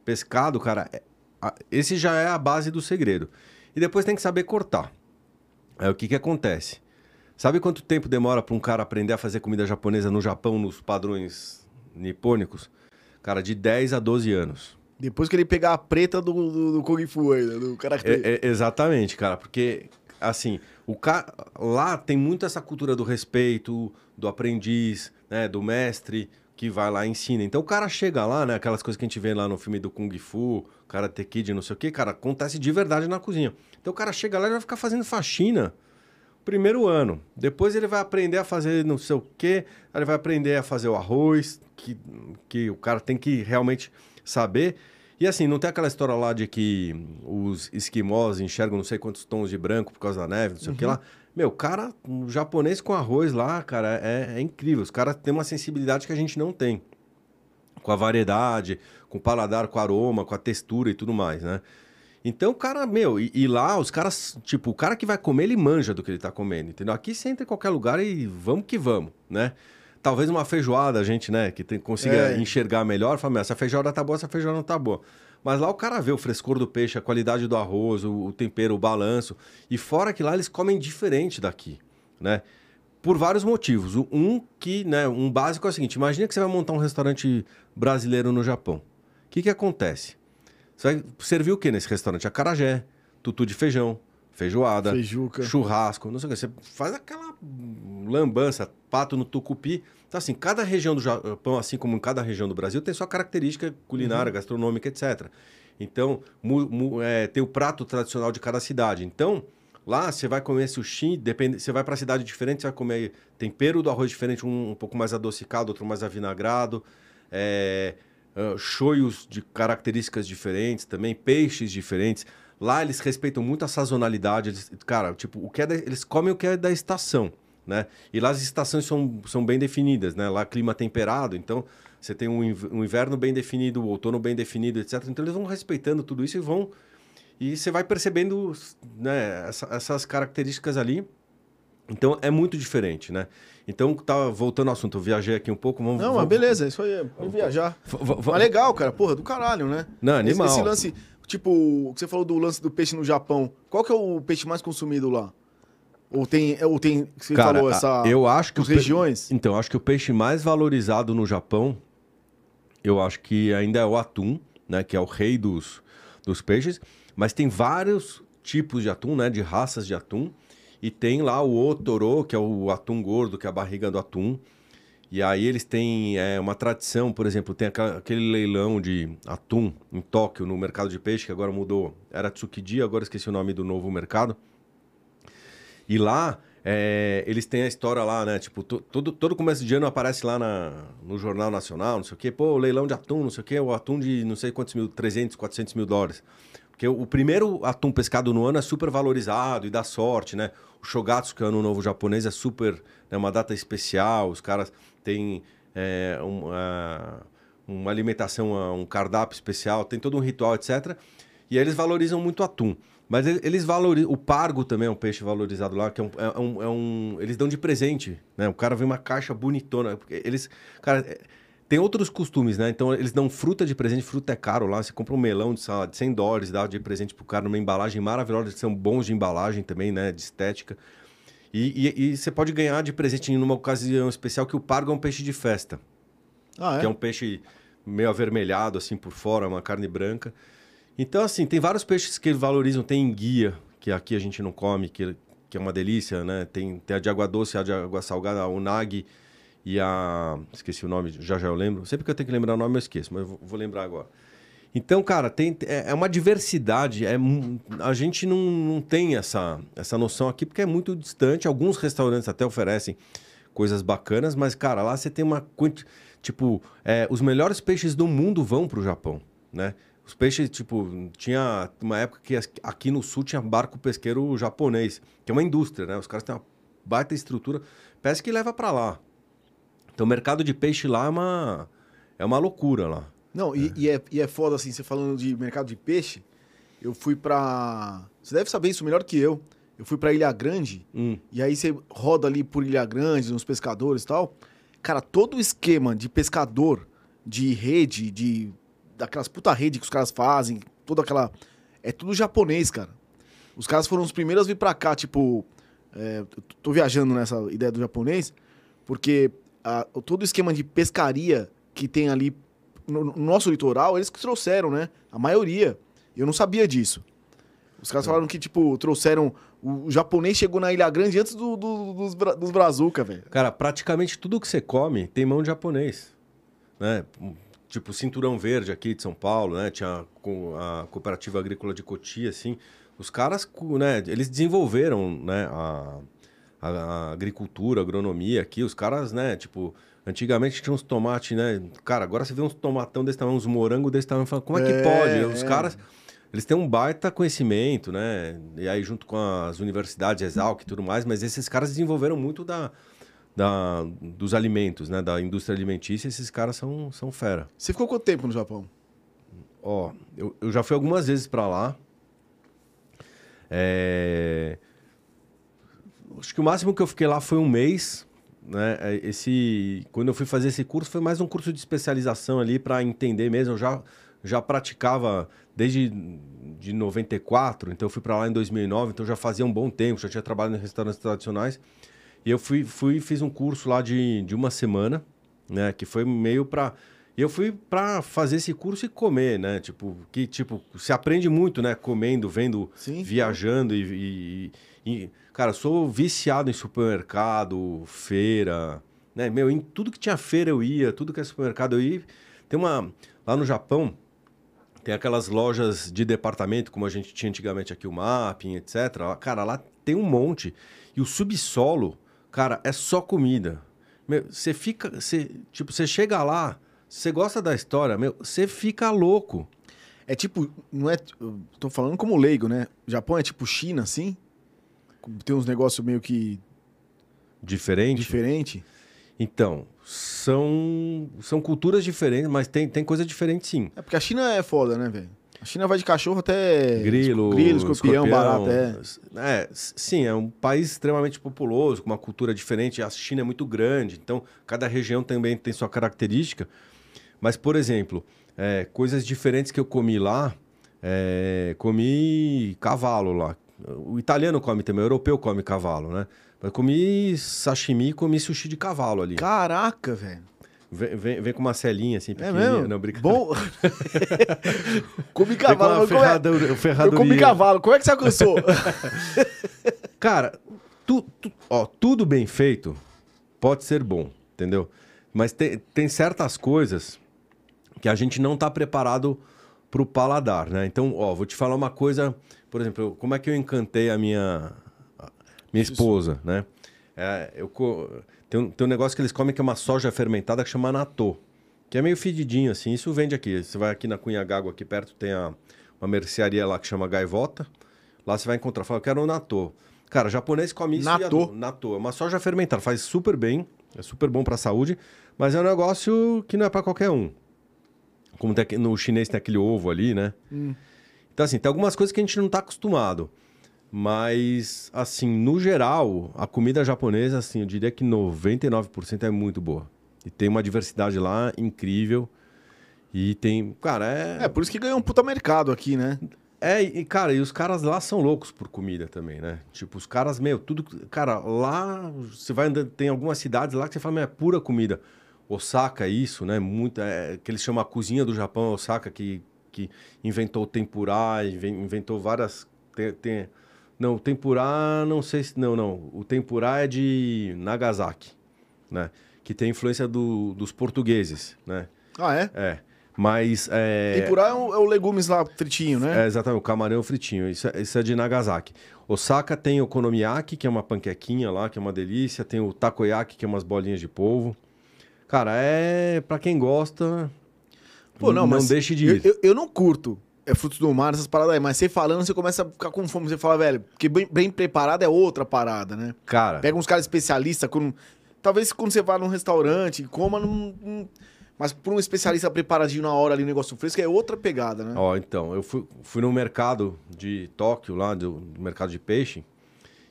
pescado, cara, é- a- esse já é a base do segredo. E depois tem que saber cortar. Aí o que que acontece? Sabe quanto tempo demora para um cara aprender a fazer comida japonesa no Japão, nos padrões nipônicos? Cara, de 10 a 12 anos. Depois que ele pegar a preta do, do, do Kung Fu aí, né, do Karatê. É- é- exatamente, cara, porque assim, o ca... lá tem muito essa cultura do respeito, do aprendiz, né, do mestre que vai lá e ensina. Então o cara chega lá, né, aquelas coisas que a gente vê lá no filme do Kung Fu, Karate Kid, não sei o que, cara, acontece de verdade na cozinha. Então o cara chega lá e vai ficar fazendo faxina primeiro ano. Depois ele vai aprender a fazer não sei o quê, ele vai aprender a fazer o arroz, que, que o cara tem que realmente saber. E assim, não tem aquela história lá de que os esquimós enxergam não sei quantos tons de branco por causa da neve, não sei o que lá. Meu, cara, o japonês com arroz lá, cara, é, é incrível. Os caras têm uma sensibilidade que a gente não tem. Com a variedade, com o paladar, com o aroma, com a textura e tudo mais, né? Então, cara, meu, e, e lá os caras, tipo, o cara que vai comer, ele manja do que ele tá comendo, entendeu? Aqui você entra em qualquer lugar e vamos que vamos, né? Talvez uma feijoada a gente, né, que tem, consiga É. enxergar melhor, fala, "Meu, essa feijoada tá boa, essa feijoada não tá boa. Mas lá o cara vê o frescor do peixe, a qualidade do arroz, o, o tempero, o balanço. E fora que lá eles comem diferente daqui, né? Por vários motivos. O- Um que, né, um básico é o seguinte: imagina que você vai montar um restaurante brasileiro no Japão. O que, que acontece? Você vai servir o que nesse restaurante? Acarajé, tutu de feijão, feijoada, Feijuca. churrasco, não sei o que. Você faz aquela lambança, pato no tucupi. Então, assim, cada região do Japão, assim como em cada região do Brasil, tem sua característica culinária, gastronômica, etc. Então, mu- mu- é, tem o prato tradicional de cada cidade. Então, lá você vai comer sushi, depende, você vai para cidade diferente, você vai comer tempero do arroz diferente, um, um pouco mais adocicado, outro mais avinagrado. É, shoyos de características diferentes também, peixes diferentes. Lá eles respeitam muito a sazonalidade. Eles, cara, tipo, o que é da- eles comem o que é da estação, né? E lá as estações são, são bem definidas, né? Lá clima temperado, então você tem um, um inverno bem definido, o outono bem definido, etc. Então eles vão respeitando tudo isso e vão e você vai percebendo né, essa- essas características ali. Então é muito diferente, né? Então, tá voltando ao assunto, eu viajei aqui um pouco. Vamos, Não, vamos- mas beleza, isso aí é vamos viajar. V- Mas legal, cara, porra, do caralho, né? Não, animal. Esse, lance, tipo, o que você falou do lance do peixe no Japão, qual que é o peixe mais consumido lá? Ou tem, ou tem, você Cara, falou, a- essa... eu acho que as o pe- regiões? Então, acho que o peixe mais valorizado no Japão, eu acho que ainda é o atum, né? Que é o rei dos, dos peixes. Mas tem vários tipos de atum, né? De raças de atum. E tem lá o otoro, que é o atum gordo, que é a barriga do atum. E aí eles têm é, uma tradição, por exemplo, tem aquele leilão de atum em Tóquio, no mercado de peixe, que agora mudou. Era Tsukiji, agora esqueci o nome do novo mercado. E lá, é, eles têm a história lá, né? Tipo, to- todo, todo começo de ano aparece lá na, no Jornal Nacional, não sei o quê. Pô, leilão de atum, não sei o quê. O atum de não sei quantos mil, 300, 400 mil dólares. Porque o, primeiro atum pescado no ano é super valorizado e dá sorte, né? O Shogatsu, que é o ano novo japonês, é super... É uma data especial, os caras têm é, um, ah, uma alimentação, ah, um cardápio especial, tem todo um ritual, etc. E aí eles valorizam muito o atum. Mas ele- eles valorizam. O pargo também é um peixe valorizado lá, que é um. é um- é um- eles dão de presente, né? O cara vem uma caixa bonitona. Eles. Cara, é- tem outros costumes, né? Então eles dão fruta de presente, fruta é caro lá. Você compra um melão de, sei lá, de 100 dólares, dá de presente pro cara numa embalagem maravilhosa. Eles são bons de embalagem também, né? De estética. E, e- e você pode ganhar de presente numa ocasião especial que o pargo é um peixe de festa Ah, é? que é um peixe meio avermelhado assim por fora, uma carne branca. Então, assim, tem vários peixes que eles valorizam. Tem enguia, que que aqui a gente não come, que, que é uma delícia, né? Tem, tem a de água doce, a de água salgada, a unagi e a... Esqueci o nome, já já eu lembro. Sempre que eu tenho que lembrar o nome eu esqueço, mas eu vou, lembrar agora. Então, cara, tem, é, é uma diversidade. É, a gente não, não tem essa, essa noção aqui porque é muito distante. Alguns restaurantes até oferecem coisas bacanas, mas, cara, lá você tem uma. Tipo, é, os melhores peixes do mundo vão para o Japão, né? Os peixes, tipo, tinha uma época que aqui no sul tinha barco pesqueiro japonês, que é uma indústria, né? Os caras têm uma baita estrutura, pesca e leva para lá. Então o mercado de peixe lá é uma, é uma loucura lá. Não, é. E, e, é, e é foda assim, você falando de mercado de peixe, eu fui pra. Você deve saber isso melhor que eu. Eu fui pra Ilha Grande, hum. e aí você roda ali por Ilha Grande, nos pescadores e tal. Cara, todo o esquema de pescador, de rede, de daquelas puta rede que os caras fazem, toda aquela. É tudo japonês, cara. Os caras foram os primeiros a vir pra cá, tipo. É, tô viajando nessa ideia do japonês, porque a, todo o esquema de pescaria que tem ali no, no, nosso litoral, eles que trouxeram, né? A maioria. Eu não sabia disso. Os caras falaram que, tipo, trouxeram. O, japonês chegou na Ilha Grande antes do, do, dos, dos brazuca, velho. Cara, praticamente tudo que você come tem mão de japonês. Né? tipo Cinturão Verde aqui de São Paulo, né? Tinha a cooperativa agrícola de Cotia, assim. Os caras, né? Eles desenvolveram, né? A, a, a agricultura, a agronomia aqui. Os caras, né? Tipo, antigamente tinha uns tomates, né? Cara, agora você vê uns tomatão desse tamanho, uns morangos desse tamanho. Fala, como é que é, pode? Os é. caras... Eles têm um baita conhecimento, né? E aí, junto com as universidades, Exalc e tudo mais, mas esses caras desenvolveram muito da, da, dos alimentos, né? Da indústria alimentícia, esses caras são, são fera. Você ficou quanto tempo no Japão? Ó, eu, eu já fui algumas vezes para lá. É... Acho que o máximo que eu fiquei lá foi um mês. Né? É, esse, quando eu fui fazer esse curso, foi mais um curso de especialização ali para entender mesmo. Eu já, já praticava desde de 94, então eu fui para lá em 2009, então já fazia um bom tempo, já tinha trabalhado em restaurantes tradicionais. E eu fui, fui fiz um curso lá de, de uma semana, né? Que foi meio para eu fui para fazer esse curso e comer, né? Tipo, que tipo, se aprende muito, né? Comendo, vendo, Sim. viajando e, e, e, Cara, sou viciado em supermercado, feira, né? Meu, em tudo que tinha feira eu ia, tudo que é supermercado eu ia. Tem uma. Lá no Japão, tem aquelas lojas de departamento, como a gente tinha antigamente aqui, o Mapping, etc. Cara, lá tem um monte. E o subsolo Cara, é só comida. Você fica. Tipo, você chega lá, você gosta da história, meu, você fica louco. É tipo, não é. tô falando como leigo, né? Japão é tipo China, assim? Tem uns negócios meio que. Diferente? Diferente. Então, são, são culturas diferentes, mas tem, tem coisa diferente sim. É porque a China é foda, né, velho? A China vai de cachorro até. Grilo, grilo escorpião, escorpião barato. É. é. Sim, é um país extremamente populoso, com uma cultura diferente. A China é muito grande, então cada região também tem sua característica. Mas, por exemplo, é, coisas diferentes que eu comi lá, é, comi cavalo lá. O italiano come também, o europeu come cavalo, né? Mas comi sashimi e comi sushi de cavalo ali. Caraca, velho. Vem, vem, vem, com uma celinha assim, é pequenininha. É mesmo? Não, brincadeira. Bom... comi cavalo. Como ferradura, é... Eu comi cavalo. Como é que você alcançou? Cara, tu, tu, ó, tudo bem feito pode ser bom, entendeu? Mas tem, tem certas coisas que a gente não está preparado para o paladar, né? Então, ó, vou te falar uma coisa... Por exemplo, como é que eu encantei a minha, a minha esposa, Isso. né? É, eu... Tem um, tem um negócio que eles comem que é uma soja fermentada que chama natô. Que é meio fedidinho, assim. Isso vende aqui. Você vai aqui na Cunha Gago, aqui perto, tem a, uma mercearia lá que chama Gaivota. Lá você vai encontrar. Fala, eu quero um natô. Cara, japonês come isso natô. natô. É uma soja fermentada. Faz super bem. É super bom para a saúde. Mas é um negócio que não é para qualquer um. Como tem, no chinês tem aquele ovo ali, né? Hum. Então, assim, tem algumas coisas que a gente não está acostumado. Mas, assim, no geral, a comida japonesa, assim, eu diria que 99% é muito boa. E tem uma diversidade lá incrível. E tem, cara, é. É, por isso que ganhou um puta mercado aqui, né? É, e, cara, e os caras lá são loucos por comida também, né? Tipo, os caras, meu, tudo. Cara, lá você vai andando, tem algumas cidades lá que você fala, meu, é pura comida. Osaka, é isso, né? Muita, é, que eles chamam a cozinha do Japão, Osaka, que, que inventou o tempurá, inventou várias. Tem, tem Não, o tempurá, não sei se. Não, não. O tempurá é de Nagasaki, né? Que tem influência do, dos portugueses, né? Ah, é? É. Mas. É... Tempurá é o, é o legumes lá fritinho, né? É, exatamente, o camarão fritinho. Isso é, isso é de Nagasaki. Osaka tem o konomiyaki, que é uma panquequinha lá, que é uma delícia. Tem o takoyaki, que é umas bolinhas de polvo. Cara, é para quem gosta. Pô, não, não mas deixe de eu, ir. eu, eu não curto é frutos do mar, essas paradas aí, mas você falando, você começa a ficar com fome. Você fala, velho, porque bem, bem preparado é outra parada, né? Cara, Pega uns caras especialistas, com... talvez quando você vá num restaurante, coma num. Mas por um especialista preparadinho na hora ali, um negócio fresco, é outra pegada, né? Ó, então, eu fui, fui no mercado de Tóquio, lá, do, do mercado de peixe,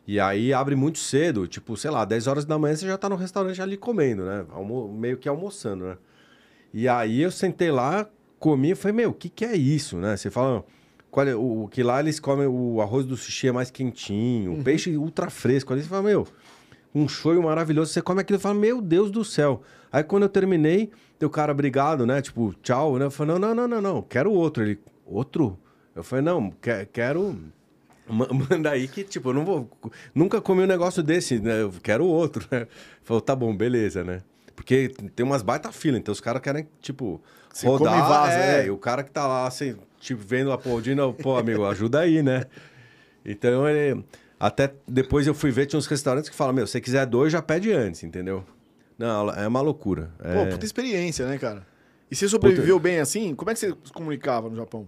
e aí abre muito cedo, tipo, sei lá, 10 horas da manhã você já tá no restaurante ali comendo, né? Almo- meio que almoçando, né? E aí eu sentei lá, comi e falei, meu, o que que é isso, né? Você fala, qual é, o, que lá eles comem, o arroz do sushi é mais quentinho, o peixe ultra fresco ali, você fala, meu, um shoyu maravilhoso, você come aquilo e fala, meu Deus do céu. Aí quando eu terminei, o cara, obrigado, né? Tipo, tchau, né? Eu falei, não, não, não, não, não, quero outro. Ele, outro? Eu falei, não, que- quero... ma- Manda aí que, tipo, eu não vou... Nunca comi um negócio desse, né? Eu quero outro, né? Falou, tá bom, beleza, né? Porque tem umas baita fila, então os caras querem, tipo, Você rodar. come vaza, é, é. e o cara que tá lá, assim, tipo, vendo aplaudindo, pô, amigo, ajuda aí, né? Então ele. Até depois eu fui ver, tinha uns restaurantes que falam, meu, se você quiser dois, já pede antes, entendeu? Não, é uma loucura. Pô, É... puta experiência, né, cara? E você sobreviveu bem assim? Como é que você se comunicava no Japão?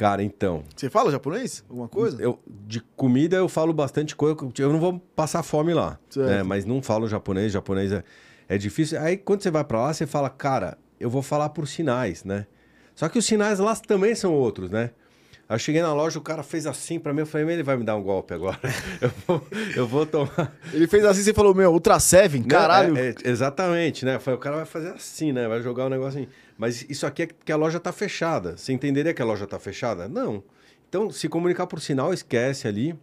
Cara, então. Você fala japonês? Alguma coisa? Eu, de comida eu falo bastante coisa. Eu não vou passar fome lá. Né? Mas não falo japonês. Japonês é, é difícil. Aí quando você vai pra lá, você fala, cara, eu vou falar por sinais, né? Só que os sinais lá também são outros, né? Aí eu cheguei na loja, o cara fez assim pra mim, eu falei, ele vai me dar um golpe agora. eu, vou, eu vou tomar. Ele fez assim, você falou, meu, Ultra Seven, caralho. Não, é- é- exatamente, né? Foi, o cara vai fazer assim, né? Vai jogar o negócio assim. Mas isso aqui é porque a loja tá fechada. Você entenderia que a loja tá fechada? Não. Então, se comunicar por sinal, esquece ali.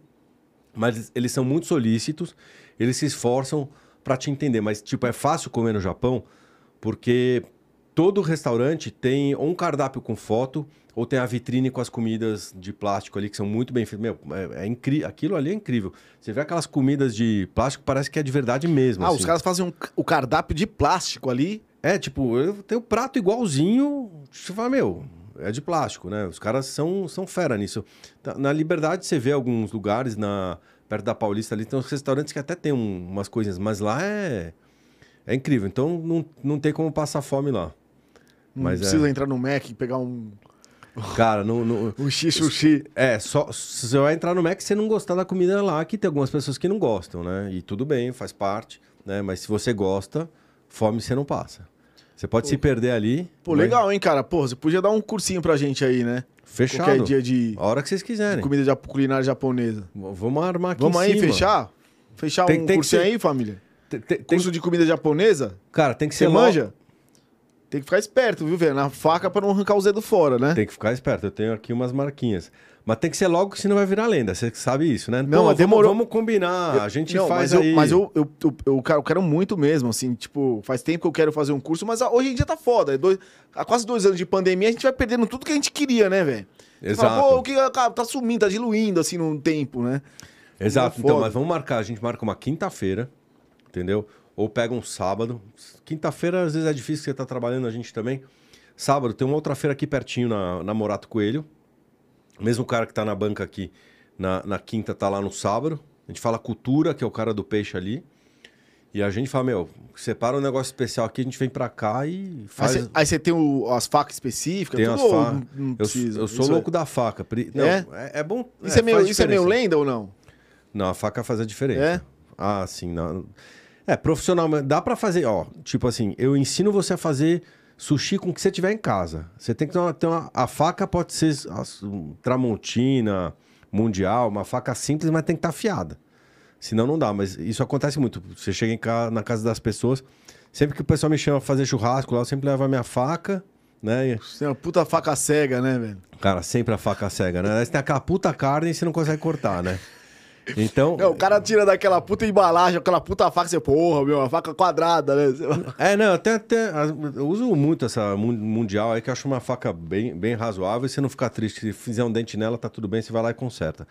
Mas eles são muito solícitos, eles se esforçam para te entender. Mas, tipo, é fácil comer no Japão porque todo restaurante tem ou um cardápio com foto ou tem a vitrine com as comidas de plástico ali que são muito bem feitas. Meu, é, é incrível. Aquilo ali é incrível. Você vê aquelas comidas de plástico, parece que é de verdade mesmo. ah, assim. os caras fazem um- o cardápio de plástico ali. É, tipo, eu tenho prato igualzinho. Você fala, meu, é de plástico, né? Os caras são, são fera nisso. Tá- Na Liberdade, você vê alguns lugares, na, perto da Paulista ali, tem uns restaurantes que até tem um- umas coisinhas, mas lá é, é incrível. Então, não, não tem como passar fome lá. Não Mas é. precisa entrar no Mac e pegar um, Cara, não, não- um x-sushi. É, só se você vai entrar no Mac e você não gostar da comida lá, que tem algumas pessoas que não gostam, né? E tudo bem, faz parte, né? Mas se você gosta, fome você não passa. Você pode se perder ali. Pô, mas legal, hein, cara? Pô, você podia dar um cursinho pra gente aí, né? Fechado. Qualquer dia de, A hora que vocês de quiserem. comida jap- culinária japonesa. Vamos armar aqui Vamos aí, cima. fechar? Fechar Tem- um tem cursinho ser- aí, família? Tem, tem- Curso de comida japonesa? cara, tem que Você ser logo- manja? Tem que ficar esperto, viu, velho? Na faca pra não arrancar os dedos fora, né? Tem que ficar esperto. Eu tenho aqui umas marquinhas. Mas tem que ser logo, senão vai virar lenda. Você sabe isso, né? Não, Pô, mas vamos- demorou. Vamos, combinar. a gente Não, faz mas aí. Eu, mas eu, eu, eu, eu, cara, eu quero muito mesmo, assim, tipo, faz tempo que eu quero fazer um curso, mas ah, hoje em dia tá foda. É dois- há quase dois anos de pandemia, a gente vai perdendo tudo que a gente queria, né, velho? Exato. Fala, Pô, o que cara, tá sumindo, tá diluindo, assim, no tempo, né? Exato. É Então, foda. mas vamos marcar. A gente marca uma quinta-feira, entendeu? Ou pega um sábado. Quinta-feira, às vezes, é difícil, você tá trabalhando, a gente também. Sábado, tem uma outra feira aqui pertinho, na, na Morato Coelho. Mesmo cara que tá na banca aqui, na, na quinta, tá lá no sábado. A gente fala cultura, que é o cara do peixe ali. E a gente fala, meu, separa um negócio especial aqui, a gente vem pra cá e faz... Aí você tem o- as facas específicas, Tem tudo, as ou fa- não, não Eu, eu sou Isso louco da faca. Não, É? é? É, bom. Isso é, meio, faz isso é meio lenda ou não? Não, a faca faz a diferença. É? Ah, sim. Não. É, profissionalmente, dá pra fazer, ó, tipo assim, eu ensino você a fazer sushi com o que você tiver em casa. Você tem que ter uma, ter uma- a faca pode ser um, tramontina, mundial, uma faca simples, mas tem que estar afiada. Senão não dá, mas isso acontece muito. Você chega em ca- na casa das pessoas, sempre que o pessoal me chama pra fazer churrasco lá, eu sempre levo a minha faca, né? Você é uma puta faca cega, né, velho? cara, sempre a faca cega, né? Você tem aquela puta carne e você não consegue cortar, né? Então, É, o cara tira daquela puta embalagem, aquela puta faca, você, porra, meu, uma faca quadrada, né? É, não, até, até eu uso muito essa mun- mundial aí, que eu acho uma faca bem, bem razoável e você não ficar triste. Se fizer um dente nela, tá tudo bem, você vai lá e conserta.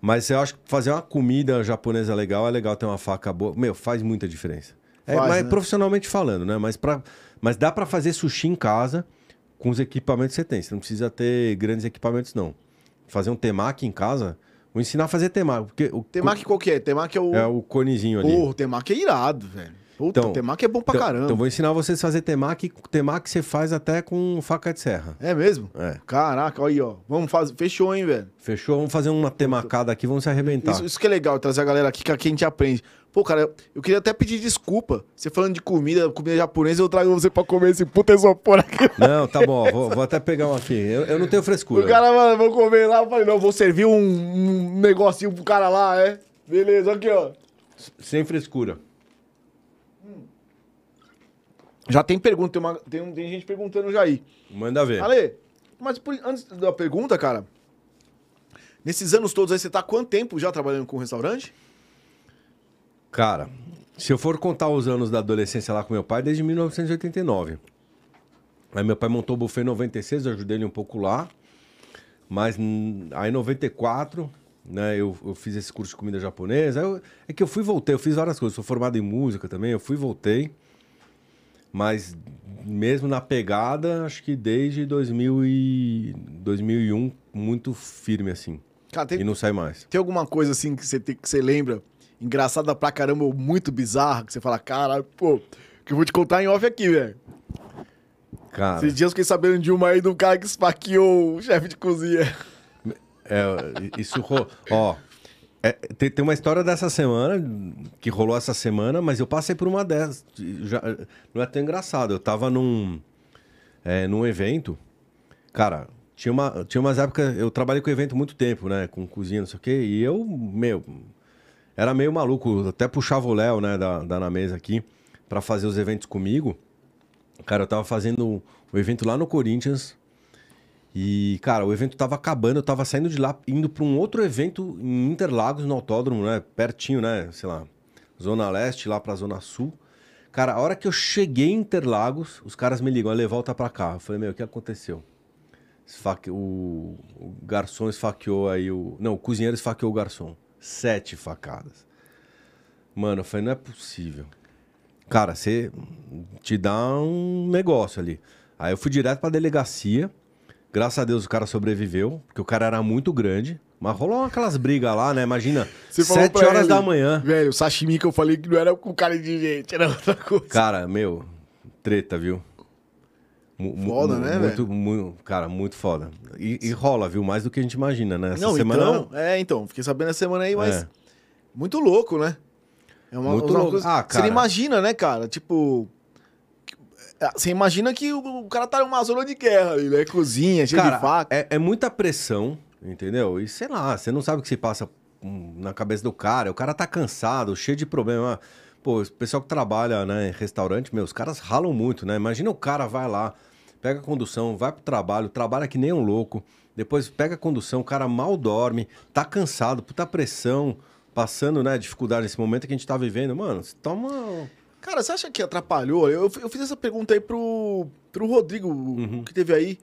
Mas eu acho que fazer uma comida japonesa legal é legal ter uma faca boa. Meu, faz muita diferença. É, Faz, mas né? profissionalmente falando, né? Mas, pra, mas dá pra fazer sushi em casa com os equipamentos que você tem. Você não precisa ter grandes equipamentos, não. Fazer um temaki em casa, vou ensinar a fazer temaki. Porque o, Temaki qual que é? Temaki é o... é o conezinho ali. Porra, o temaki é irado, velho. Puta, Então, o temaki é bom pra então, caramba. então vou ensinar vocês a fazer temaki. Temaki você faz até com faca de serra. É mesmo? É. Caraca, olha aí, ó. Vamos fazer... Fechou, hein, velho? Fechou? Vamos fazer uma temacada aqui, vamos se arrebentar. Isso, isso que é legal, trazer a galera aqui, que aqui a gente aprende. Pô, cara, eu queria até pedir desculpa. Você falando de comida, comida japonesa, eu trago você pra comer esse puta isopor aqui. Não, tá bom, vou, vou até pegar um aqui. Eu, eu não tenho frescura. O cara, mano, vou comer lá. Eu falei, não, vou servir um, um negocinho pro cara lá, é? Beleza, aqui, ó. Sem frescura. Já tem pergunta, tem, uma, tem, tem gente perguntando já aí. Manda ver. Ale, mas por- antes da pergunta, cara, nesses anos todos aí, você tá há quanto tempo já trabalhando com restaurante? Cara, se eu for contar os anos da adolescência lá com meu pai, desde 1989. Aí meu pai montou o buffet em 96, eu ajudei ele um pouco lá. Mas hum, aí em 94, né, eu, eu fiz esse curso de comida japonesa. Eu- é que eu fui e voltei, eu fiz várias coisas. Sou formado em música também, eu fui e voltei. Mas mesmo na pegada, acho que desde 2000 e 2001, muito firme assim. Cara, tem, E não sai mais. tem alguma coisa assim que você, tem- que você lembra, engraçada pra caramba, ou muito bizarra, que você fala, caralho, pô, que eu vou te contar em off aqui, velho. Cara, Esses dias eu fiquei sabendo de uma aí do cara que esfaqueou o chefe de cozinha. É, isso. Ó, é, tem, tem uma história dessa semana, que rolou essa semana, mas eu passei por uma dessas. Já, não é tão engraçado. Eu tava num, é, num evento. Cara, tinha, uma, tinha umas épocas. Eu trabalhei com evento muito tempo, né? Com cozinha, não sei o quê. E eu, meu. Era meio maluco. Até puxava o Léo, né? Da, da na mesa aqui, pra fazer os eventos comigo. Cara, eu tava fazendo o evento lá no Corinthians. E, cara, o evento tava acabando, eu tava saindo de lá, indo pra um outro evento em Interlagos, no autódromo, né? Pertinho, né? Sei lá, Zona Leste, lá pra Zona Sul. Cara, a hora que eu cheguei em Interlagos, os caras me ligam, Ale, volta pra cá. Eu falei, meu, o que aconteceu? Esfaque... O... o garçom esfaqueou aí o... Não, o cozinheiro esfaqueou o garçom. Sete facadas. Mano, eu falei, não é possível. Cara, você te dá um negócio ali. Aí eu fui direto pra delegacia. Graças a Deus o cara sobreviveu, porque o cara era muito grande. Mas rolou aquelas brigas lá, né? Imagina, Você sete horas ele, da manhã. Velho, o sashimi que eu falei que não era com cara de gente, era outra coisa. Cara, meu, treta, viu? Foda, né, muito, mu- Cara, muito foda. E, e rola, viu? Mais do que a gente imagina, né? Essa não, semana. então, é, então, fiquei sabendo essa semana aí, mas É. muito louco, né? É uma, Muito uma louco. coisa- Ah, Você cara. imagina, né, cara? Tipo, é, você imagina que o, cara tá numa zona de guerra ali, né? Cozinha, cheio Cara, de faca. é, é muita pressão, entendeu? E sei lá, você não sabe o que se passa hum, na cabeça do cara. O cara tá cansado, cheio de problema. Pô, o pessoal que trabalha né, em restaurante, meu, os caras ralam muito, né? Imagina o cara vai lá, pega a condução, vai pro trabalho, trabalha que nem um louco. Depois pega a condução, o cara mal dorme, tá cansado, puta pressão, passando, né, dificuldade nesse momento que a gente tá vivendo. Mano, você toma. Cara, você acha que atrapalhou? Eu, eu fiz essa pergunta aí pro, pro Rodrigo, Uhum. que teve aí.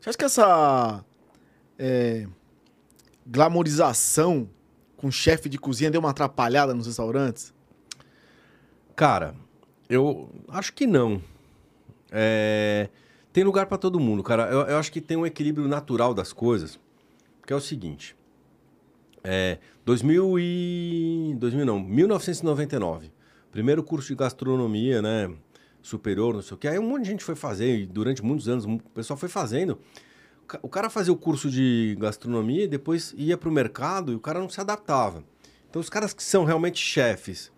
Você acha que essa é, glamorização com chefe de cozinha deu uma atrapalhada nos restaurantes? Cara, eu acho que não. É, Tem lugar pra todo mundo, cara. Eu, eu acho que tem um equilíbrio natural das coisas, que é o seguinte. É, 2000 e... 2000 não, 1999. Primeiro curso de gastronomia, né? Superior, não sei o que. Aí um monte de gente foi fazer, e durante muitos anos o pessoal foi fazendo. O ca- O cara fazia o curso de gastronomia e depois ia pro mercado e o cara não se adaptava. Então os caras que são realmente chefes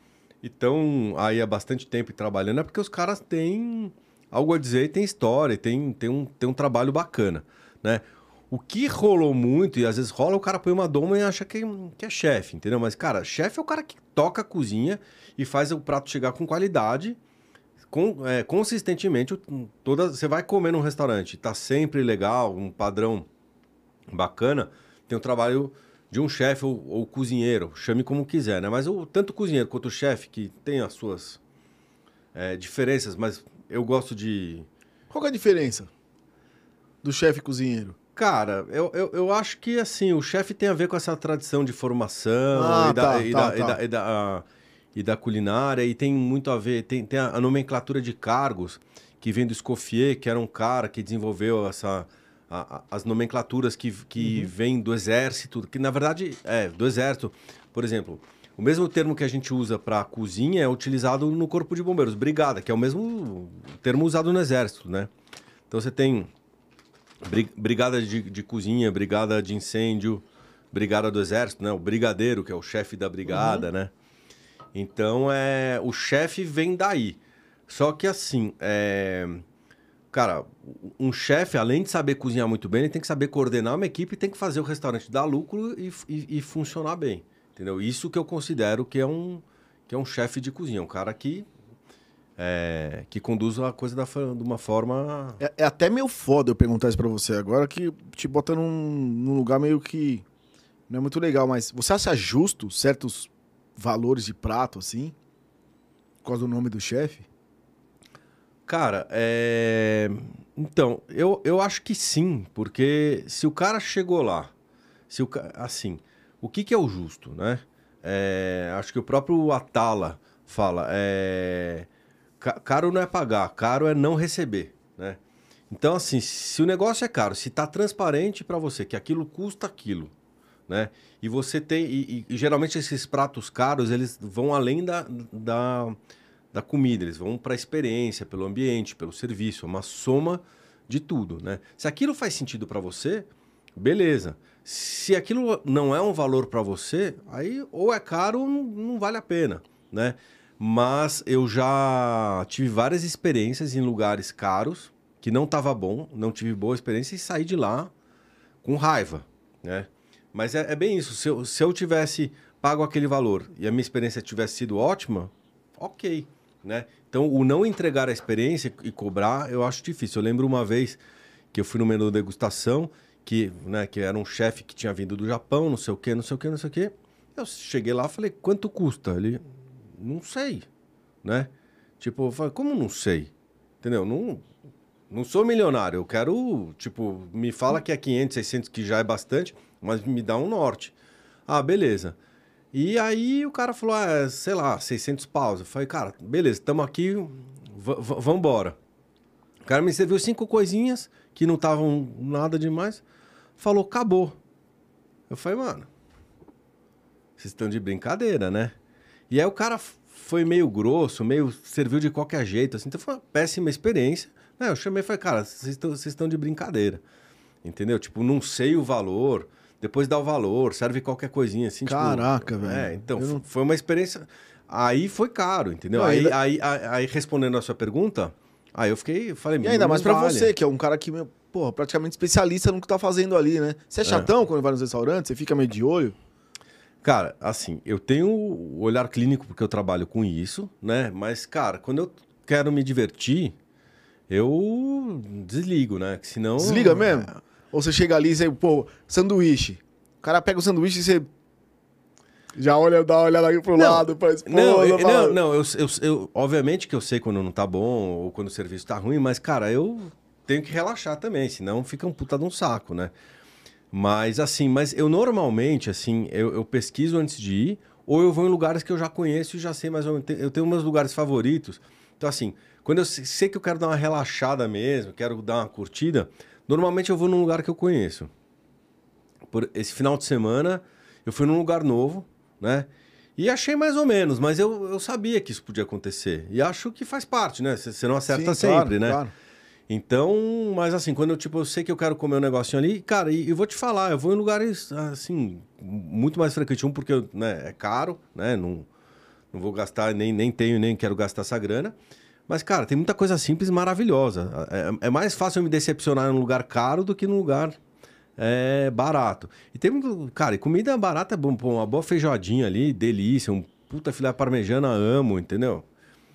e estão aí há bastante tempo trabalhando é porque os caras têm algo a dizer e tem história, e tem, tem, um, tem um trabalho bacana, né? O que rolou muito, e às vezes rola, o cara põe uma doma e acha que, que é chefe, entendeu? Mas, cara, chefe é o cara que toca a cozinha e faz o prato chegar com qualidade, com, é, consistentemente. Toda, você vai comer num restaurante, tá sempre legal, um padrão bacana, tem o trabalho de um chefe ou, ou cozinheiro, chame como quiser, né? Mas o, tanto o cozinheiro quanto o chefe, que tem as suas é, diferenças, mas eu gosto de. Qual é a diferença do chefe cozinheiro? Cara, eu, eu, eu acho que assim, o chefe tem a ver com essa tradição de formação Ah, e, da, tá, e, tá, da, e, tá. da, e, da, ah, e da culinária, e tem muito a ver, tem, tem a, nomenclatura de cargos que vem do Escoffier, que era um cara que desenvolveu essa, a- a- as nomenclaturas que, que vêm do exército, que na verdade é do exército. Por exemplo, o mesmo termo que a gente usa para cozinha é utilizado no Corpo de Bombeiros, brigada, que é o mesmo termo usado no exército, né? Então você tem Bri- Brigada de, de cozinha, brigada de incêndio, brigada do exército, né? O brigadeiro, que é o chefe da brigada, né? Então, é, o chefe vem daí. Só que assim, é, cara, um chefe, além de saber cozinhar muito bem, ele tem que saber coordenar uma equipe e tem que fazer o restaurante dar lucro e, e- e funcionar bem. Entendeu? Isso que eu considero que é um, que é um chefe de cozinha, um cara que, é, que conduz a coisa da, de uma forma É, é até meio foda eu perguntar isso pra você agora, que te bota num, num lugar meio que não é muito legal, mas você acha justo certos valores de prato, assim? Por causa do nome do chefe? Cara, é... então, eu, eu acho que sim, porque se o cara chegou lá, se o assim, o que, que é o justo, né? É, Acho que o próprio Atala fala, é... ca- caro não é pagar, caro é não receber, né? Então, assim, se o negócio é caro, se tá transparente para você que aquilo custa aquilo, né? E você tem. E- e geralmente esses pratos caros, eles vão além da, da, da comida, eles vão para a experiência, pelo ambiente, pelo serviço, é uma soma de tudo, né? Se aquilo faz sentido para você, beleza. Se aquilo não é um valor para você, aí ou é caro ou não, vale a pena, né? Mas eu já tive várias experiências em lugares caros que não estava bom, não tive boa experiência e saí de lá com raiva, né? Mas é, é bem isso. Se eu, se eu tivesse pago aquele valor e a minha experiência tivesse sido ótima, ok, né? Então, o não entregar a experiência e cobrar, eu acho difícil. Eu lembro uma vez que eu fui no menu degustação, que, né, que era um chefe que tinha vindo do Japão, não sei o quê, não sei o quê, não sei o quê. Eu cheguei lá falei, quanto custa? Ele, não sei, né? Tipo, eu falei, como não sei? Entendeu? Não, não sou milionário, eu quero, tipo, me fala que é 500, 600, que já é bastante, mas me dá um norte. Ah, beleza. E aí o cara falou, ah, é, sei lá, 600 paus. Eu falei, cara, beleza, estamos aqui, v- v- vambora. O cara me serviu cinco coisinhas que não estavam nada demais. Falou, acabou. Eu falei, mano, vocês estão de brincadeira, né? E aí o cara foi meio grosso, meio serviu de qualquer jeito, assim. Então foi uma péssima experiência. né? eu chamei e falei, cara, vocês estão- de brincadeira. Entendeu? Tipo, não sei o valor, depois dá o valor, serve qualquer coisinha assim. tipo, Caraca, É, velho. então, Eu não- foi uma experiência. Aí foi caro, entendeu? Não, aí, ainda- aí, aí, aí, respondendo a sua pergunta, aí eu fiquei, falei, E ainda "Não mais pra vale." você, que é um cara que, meu, porra, praticamente especialista no que tá fazendo ali, né? Você é chatão quando vai nos restaurantes? Você fica meio de olho? Cara, assim, eu tenho o olhar clínico porque eu trabalho com isso, né? Mas, cara, quando eu quero me divertir, eu desligo, né? Que senão. Desliga mesmo? Ou você chega ali e você, pô, sanduíche. O cara pega o sanduíche e você já olha, dá uma olhada aqui pro Não, lado, pra esposa. Não, eu, não, não eu, eu, eu- obviamente que eu sei quando não tá bom ou quando o serviço tá ruim, mas, cara, eu tenho que relaxar também, senão fica um puta de um saco, né? Mas, assim, mas eu normalmente, assim, eu, eu pesquiso antes de ir, ou eu vou em lugares que eu já conheço e já sei mais ou menos. Eu tenho meus lugares favoritos. Então, assim, quando eu se- sei que eu quero dar uma relaxada mesmo, quero dar uma curtida, normalmente eu vou num lugar que eu conheço. Por esse final de semana, eu fui num lugar novo, né? E achei mais ou menos, mas eu, eu sabia que isso podia acontecer. E acho que faz parte, né? Você não acerta Sim, claro, sempre, né? claro. Então, mas assim, quando eu, tipo, eu sei que eu quero comer um negocinho ali, cara, e eu vou te falar, eu vou em lugares, assim, muito mais frequente. Um, porque né, é caro, né? Não, não vou gastar, nem, nem tenho, nem quero gastar essa grana. Mas, cara, tem muita coisa simples e maravilhosa. É, é mais fácil eu me decepcionar num lugar caro do que num lugar é, barato. E tem muito. Cara, e comida barata é bom. Uma boa feijoadinha ali, delícia. Um puta filé parmejana, amo, entendeu?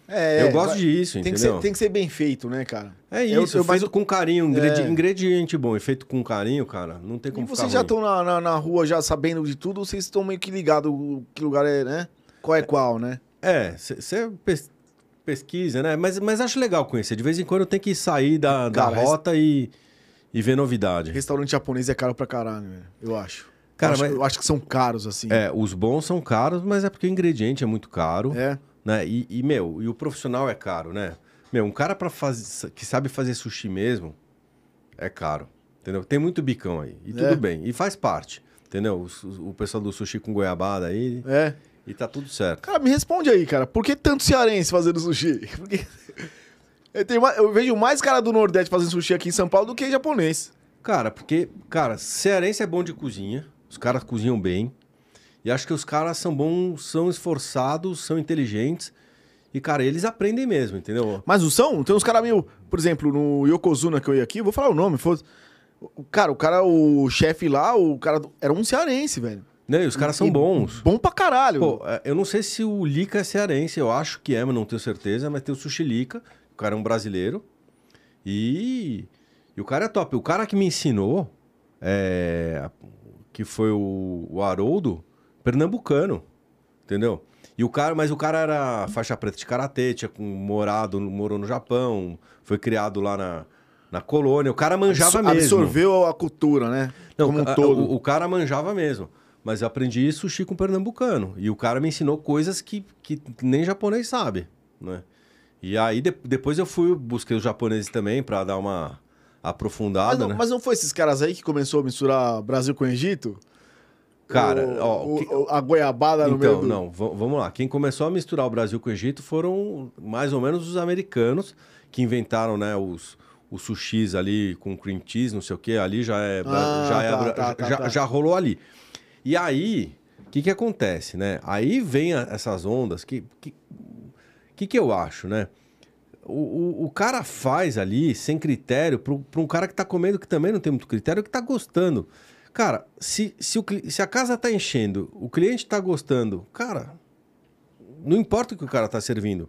É, eu gosto disso, tem que, entendeu? ser, tem que ser bem feito, né, cara? É Eu- isso, eu- feito mas- com carinho, ingredi- É. ingrediente bom e feito com carinho, cara, não tem E como vocês ficar já estão na, na, na rua já sabendo de tudo, ou vocês estão meio que ligados que lugar é, né? Qual é qual, né? É, você pesquisa, né? Mas, mas acho legal conhecer. De vez em quando tem que sair da, da Cara, rota e, e ver novidade. Restaurante japonês é caro pra caralho, velho. Eu acho. Cara, eu, acho mas- eu acho que são caros, assim. É, os bons são caros, mas é porque o ingrediente é muito caro. É. né? E, e, meu, e o profissional é caro, né? Meu, um cara para fazer que sabe fazer sushi mesmo é caro, entendeu? Tem muito bicão aí e tudo É. bem e faz parte, entendeu? O, o pessoal do sushi com goiabada aí É. e tá tudo certo. Cara, me responde aí, cara. Por que tanto cearense fazendo sushi? Porque eu, tenho eu vejo mais cara do Nordeste fazendo sushi aqui em São Paulo do que japonês. Cara, porque, cara, cearense é bom de cozinha, os caras cozinham bem. E acho que os caras são bons, são esforçados, são inteligentes. E, cara, eles aprendem mesmo, entendeu? Mas não são? Tem uns caras meio... Por exemplo, no Yokozuna que eu ia aqui, vou falar o nome, foda o Cara, o cara, o chefe lá, o cara era um cearense, velho. Né? E os caras são E bons. Bom pra caralho. Pô, é, eu não sei se o Lica é cearense, eu acho que é, mas não tenho certeza. Mas tem o Sushi Lica, o cara é um brasileiro. E, e o cara é top. O cara que me ensinou, é, que foi o, o Haroldo, pernambucano, entendeu? E o cara, mas o cara era faixa preta de karatê, tinha morado, morou no Japão, foi criado lá na, na colônia. O cara manjava Absor- mesmo. Absorveu a cultura, né? Não, Como um a- todo. O, o cara manjava mesmo. Mas eu aprendi sushi com pernambucano. E o cara me ensinou coisas que, que nem japonês sabe, né? E aí de- depois eu fui, busquei os japoneses também pra dar uma Mas aprofundada, não, né? mas não foi esses caras aí que começou a misturar Brasil com Egito? Cara, O- ó, o- que- a goiabada no meio Então, do... não, vamos lá. Quem começou a misturar o Brasil com o Egito foram mais ou menos os americanos que inventaram, né, os, os sushis ali com cream cheese, não sei o que, ali já é, Ah, já, é tá, Bra- tá, tá, já, tá. já rolou ali. E aí, o que que acontece, né? Aí vem a- essas ondas que que, que que eu acho, né? O, o, o cara faz ali sem critério para um cara que tá comendo que também não tem muito critério que tá gostando. Cara, se, se, o se a casa tá enchendo, o cliente tá gostando, cara, não importa o que o cara tá servindo.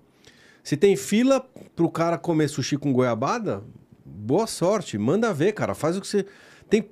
Se tem fila pro cara comer sushi com goiabada, boa sorte, manda ver, cara, faz o que você tem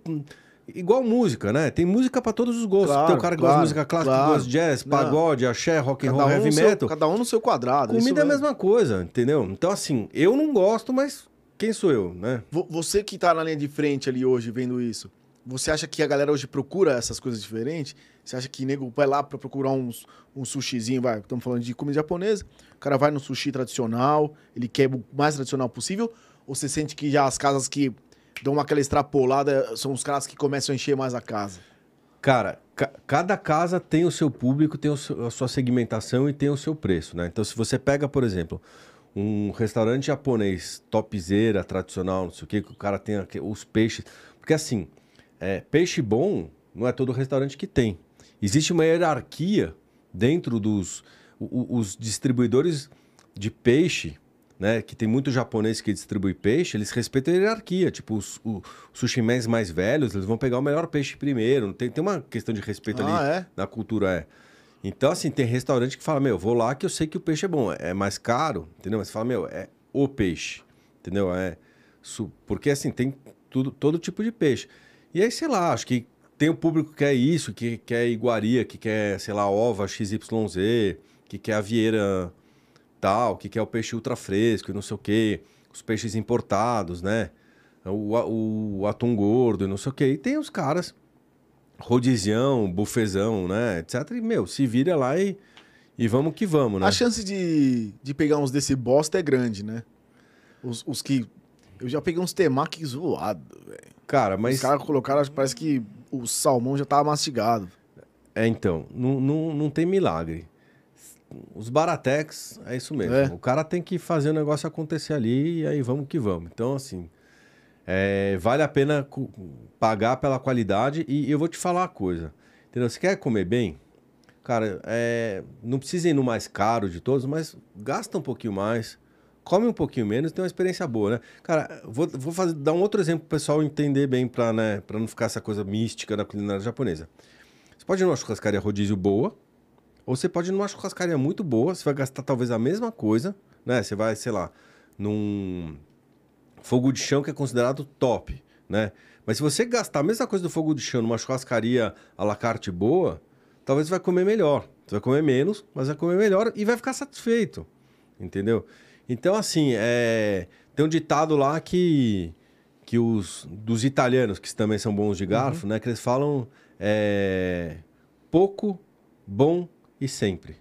igual música, né? Tem música pra todos os gostos. Claro, tem o cara que gosta claro, de música clássica, claro. que gosta de jazz, Não. pagode, axé, rock and roll, um, heavy no seu, metal. cada um no seu quadrado. Comida é a mesmo. mesma coisa, entendeu? Então, assim, eu não gosto, mas quem sou eu, né? Vo- Você que tá na linha de frente ali hoje vendo isso, você acha que a galera hoje procura essas coisas diferentes? Você acha que nego vai lá pra procurar uns, um sushizinho, vai, estamos falando de comida japonesa, o cara vai no sushi tradicional, ele quer o mais tradicional possível, ou você sente que já as casas que dão aquela extrapolada são os caras que começam a encher mais a casa? Cara, ca- cada casa tem o seu público, tem seu- a sua segmentação e tem o seu preço, né? Então, se você pega, por exemplo, um restaurante japonês topzera, tradicional, não sei o quê, que o cara tem aqui- os peixes... Porque, assim, é, peixe bom não é todo restaurante que tem. Existe uma hierarquia dentro dos... o- os distribuidores de peixe, né? Que tem muito japonês que distribui peixe, eles respeitam a hierarquia. Tipo, os, os sushimens mais velhos, eles vão pegar o melhor peixe primeiro. Tem, tem uma questão de respeito ali Ah, é? na cultura, é. Então, assim, tem restaurante que fala, meu, vou lá que eu sei que o peixe é bom. É mais caro, entendeu? Mas fala, meu, é o peixe, entendeu? É, porque, assim, tem tudo, todo tipo de peixe. E aí, sei lá, acho que tem o público que quer isso, que quer iguaria, que quer, sei lá, ova XYZ, que quer a vieira tal, que quer o peixe ultra fresco e não sei o quê, os peixes importados, né? O, a- o atum gordo e não sei o quê. E tem os caras rodizião, bufezão, né, etc. E, meu, se vira lá e, e vamos que vamos, né? A chance de, de pegar uns desse bosta é grande, né? Os, os que... Eu já peguei uns temaki zoado, Cara, Os mas... caras colocaram, parece que o salmão já tava mastigado. É, então, não, não, não tem milagre. Os baratex, é isso mesmo. É. O cara tem que fazer o negócio acontecer ali e aí vamos que vamos. Então, assim, é, vale a pena pagar pela qualidade e eu vou te falar uma coisa. Entendeu? Você quer comer bem? Cara, é, não precisa ir no mais caro de todos, mas gasta um pouquinho mais, come um pouquinho menos e tem uma experiência boa, né? Cara, vou, vou fazer, dar um outro exemplo pro pessoal entender bem, pra, né, não ficar essa coisa mística da culinária japonesa. Você pode ir numa churrascaria rodízio boa, ou você pode ir numa churrascaria muito boa, você vai gastar talvez a mesma coisa, né? Você vai, sei lá, num fogo de chão que é considerado top, né? Mas se você gastar a mesma coisa do fogo de chão numa churrascaria à la carte boa, talvez você vai comer melhor. Você vai comer menos, mas vai comer melhor e vai ficar satisfeito, entendeu? Então, assim, é... tem um ditado lá que, que os dos italianos, que também são bons de garfo, Uhum. né? Que eles falam é, pouco, bom e sempre.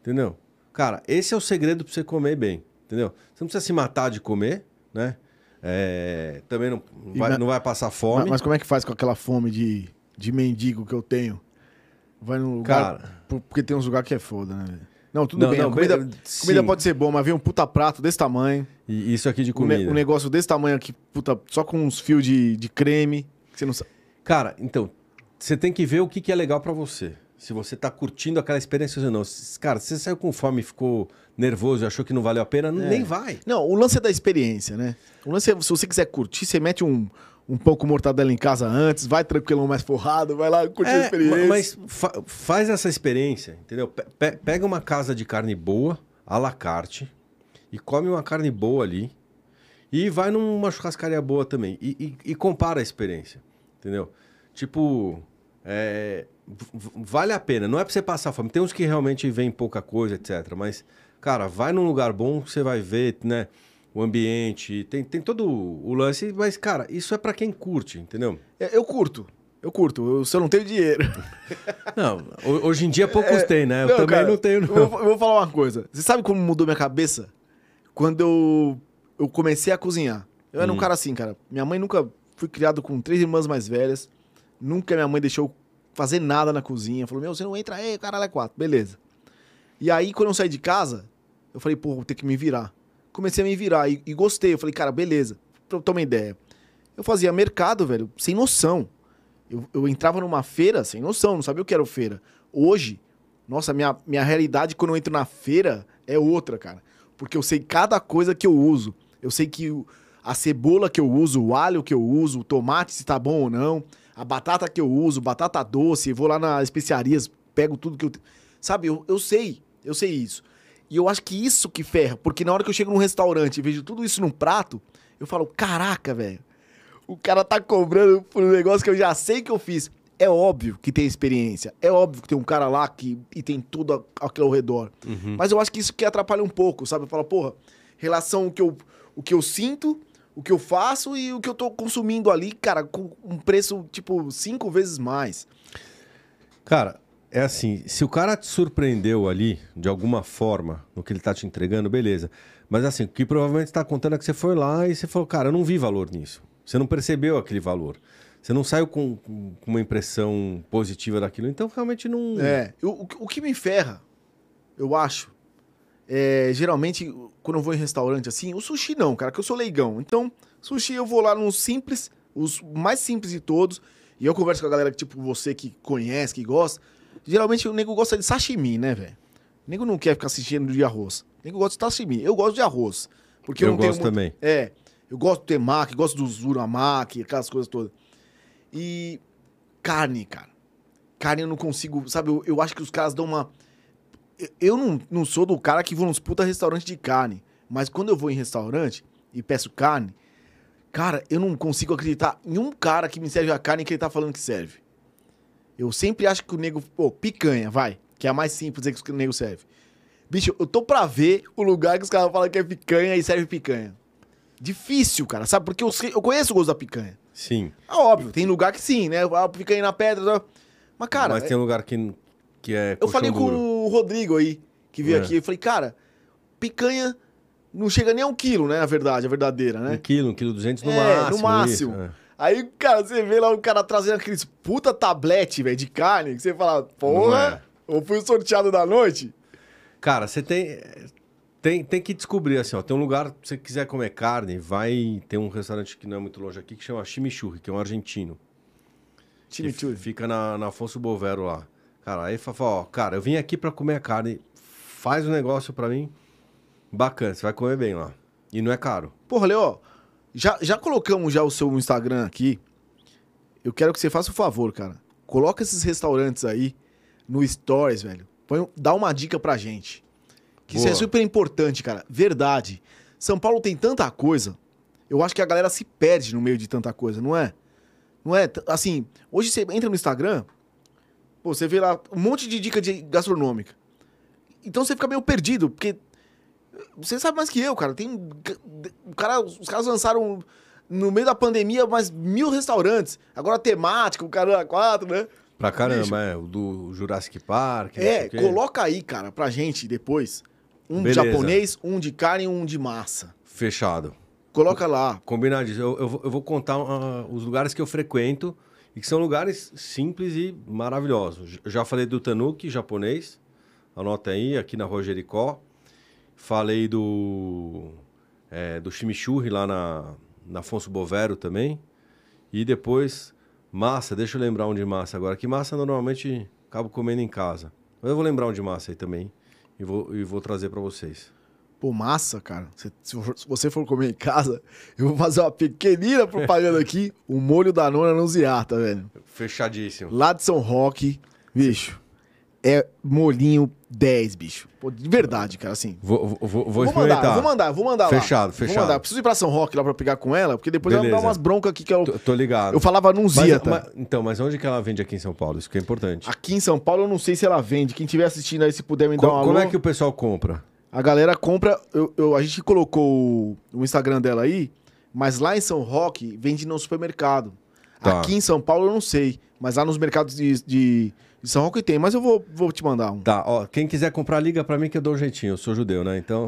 Entendeu? Cara, esse é o segredo pra você comer bem. Entendeu? Você não precisa se matar de comer, né? É, também não vai, na- não vai passar Mas, fome. mas como é que faz com aquela fome de, de mendigo que eu tenho? Vai num lugar. Cara. por- Porque tem uns lugares que é foda, né? Não, tudo Não, bem. não, a comida, comida pode ser boa, mas vem um puta prato desse tamanho. E isso aqui de Um, ne- comida. um negócio desse tamanho aqui, puta, só com uns fios de, de creme. Que você não sabe. Cara, então, você tem que ver o que, que é legal pra você. Se você tá curtindo aquela experiência ou não. Cara, se você saiu com fome e ficou nervoso e achou que não valeu a pena, É. nem vai. Não, o lance é da experiência, né? O lance é, se você quiser curtir, você mete um, um pão com mortadela em casa antes, vai tranquilão mais forrado, vai lá curtir a É, experiência. mas fa- faz essa experiência, entendeu? Pe- pe- pega uma casa de carne boa, à la carte, e come uma carne boa ali, e vai numa churrascaria boa também, e, e- e compara a experiência, entendeu? Tipo, é, vale a pena, não é pra você passar fome, tem uns que realmente vêm pouca coisa, etc, mas, cara, vai num lugar bom que você vai ver, né, o ambiente, tem, tem todo o lance, mas, cara, isso é pra quem curte, entendeu? É, Eu curto. Eu curto. Eu só não tenho dinheiro. Não, ho- hoje em dia poucos têm, né? Eu também cara, não tenho, não. Eu vou, eu vou falar uma coisa. Você sabe como mudou minha cabeça? Quando eu, eu comecei a cozinhar. Eu era um Hum. cara assim, cara. Minha mãe nunca... Fui criado com três irmãs mais velhas. Nunca minha mãe deixou fazer nada na cozinha. Falou, meu, você não entra aí, caralho, é quatro. Beleza. E aí, quando eu saí de casa, eu falei, pô, vou ter que me virar. Comecei a me virar e, e gostei. Eu falei, cara, beleza. Pra eu ter uma ideia. Eu fazia mercado, velho, sem noção. Eu, eu entrava numa feira sem noção, não sabia o que era feira. Hoje, nossa, minha, minha realidade quando eu entro na feira é outra, cara. Porque eu sei cada coisa que eu uso. Eu sei que a cebola que eu uso, o alho que eu uso, o tomate se tá bom ou não, a batata que eu uso, batata doce, vou lá nas especiarias, pego tudo que eu. Sabe, eu, eu sei, eu sei isso. E eu acho que isso que ferra, porque na hora que eu chego num restaurante e vejo tudo isso num prato, eu falo, caraca, velho. O cara tá cobrando por um negócio que eu já sei que eu fiz. É óbvio que tem experiência. É óbvio que tem um cara lá que, e tem tudo a- aqui ao redor. Mas eu acho que isso que atrapalha um pouco, sabe? Eu falo, porra, relação o que, eu, o que eu sinto, o que eu faço e o que eu tô consumindo ali, cara, com um preço, tipo, cinco vezes mais. Cara, é assim, se o cara te surpreendeu ali, de alguma forma, no que ele tá te entregando, beleza. Mas assim, o que provavelmente está contando é que você foi lá e você falou, cara, eu não vi valor nisso. Você não percebeu aquele valor. Você não saiu com, com uma impressão positiva daquilo. Então, realmente não. É. o, o que me ferra, eu acho, é geralmente quando eu vou em restaurante assim, o sushi não, cara, que eu sou leigão. Então, sushi eu vou lá nos simples, os mais simples de todos, e eu converso com a galera tipo, você que conhece, que gosta. Geralmente o nego gosta de sashimi, né, velho? O nego não quer ficar assistindo de arroz. O nego gosta de sashimi. Eu gosto de arroz. Porque eu, Eu não tenho gosto muito- também. É. Eu gosto do temaki, gosto do zuramaki, aquelas coisas todas. E carne, cara. Carne eu não consigo, sabe? Eu, eu acho que os caras dão uma. Eu, eu não, não sou do cara que vou nos puta restaurante de carne. Mas quando eu vou em restaurante e peço carne, cara, eu não consigo acreditar em um cara que me serve a carne que ele tá falando que serve. Eu sempre acho que o nego. Pô, picanha, vai. Que é a mais simples que o nego serve. Bicho, eu tô pra ver o lugar que os caras falam que é picanha e serve picanha. Difícil, cara, sabe? Porque eu, eu conheço o gosto da picanha. Sim. É óbio, tem lugar que sim, né? Ah, picanha na pedra. Mas, cara, Mas é- tem um lugar que, que é. eu falei com duro. o Rodrigo aí, que veio É. aqui. Eu falei, cara, picanha não chega nem a um quilo, né? Na verdade, a verdadeira, Um né? quilo, um quilo duzentos no É, máximo. no máximo. isso, é. Aí, cara, você vê lá o cara trazendo aqueles puta tablete, velho, de carne, que você fala, porra, eu fui o sorteado da noite. Cara, você tem, tem, tem que descobrir assim, ó. Tem um lugar, se você quiser comer carne, vai. Tem um restaurante que não é muito longe aqui que chama Chimichurri, que é um argentino. Chimichurri. Fica na, na Afonso Bovero lá. Cara, aí fala, ó, cara, eu vim aqui pra comer carne, faz um negócio pra mim bacana, você vai comer bem lá. E não é caro. Porra, Leo, já, já colocamos já o seu Instagram aqui. Eu quero que você faça o favor, cara. Coloca esses restaurantes aí no Stories, velho. Põe, um- dá uma dica pra gente. Que isso é super importante, cara. Verdade. São Paulo tem tanta coisa. Eu acho que a galera se perde no meio de tanta coisa, não é? Não é? Assim, hoje você entra no Instagram, pô, você vê lá um monte de dica de gastronômica. Então você fica meio perdido, porque você sabe mais que eu, cara. Tem. O cara, os caras lançaram no meio da pandemia, mais mil restaurantes. Agora temática, o cara quatro, né? Pra caramba, Bicho. é. O do Jurassic Park. É, coloca aí, cara, pra gente depois. Um Beleza. japonês, um de carne e um de massa. Fechado. Coloca lá. Combinadíssimo. Eu, eu, vou- eu vou contar ah, os lugares que eu frequento e que são lugares simples e maravilhosos. Já falei do Tanuki japonês, anota aí, aqui na Rua Jericó. Falei do, é, do Chimichurri lá na, na Afonso Bovero também. E depois, massa, deixa eu lembrar um de massa agora. Que massa normalmente acabo comendo em casa. Mas eu vou lembrar um de massa aí também e vou, e vou trazer para vocês. Pô, massa, cara. Se, se você for comer em casa, eu vou fazer uma pequenina propaganda aqui. O molho da nona no Ziata, velho. Fechadíssimo. Lá de São Roque, bicho. É molhinho 10, bicho. Pô, de verdade, cara, assim. Vou, vou, vou, vou experimentar. mandar, vou mandar, vou mandar lá. Fechado, Vou fechado. mandar. Preciso ir pra São Roque lá pra pegar com ela, porque depois ela me dá Beleza. umas broncas aqui que eu, Tô, tô ligado. eu falava num Mas- Ziata. mas- então, mas onde que ela vende aqui em São Paulo? Isso que é importante. Aqui em São Paulo eu não sei se ela vende. Quem estiver assistindo aí, se puder me dar Co- um como alô. é que o pessoal compra? A galera compra. eu- eu- a gente colocou o, o Instagram dela aí, mas lá em São Roque vende no supermercado. Tá. Aqui em São Paulo eu não sei, mas lá nos mercados de, de- de São Roque tem. Mas eu vou, vou te mandar um. Tá, ó, quem quiser comprar, liga pra mim que eu dou um jeitinho. Eu sou judeu, né? Então,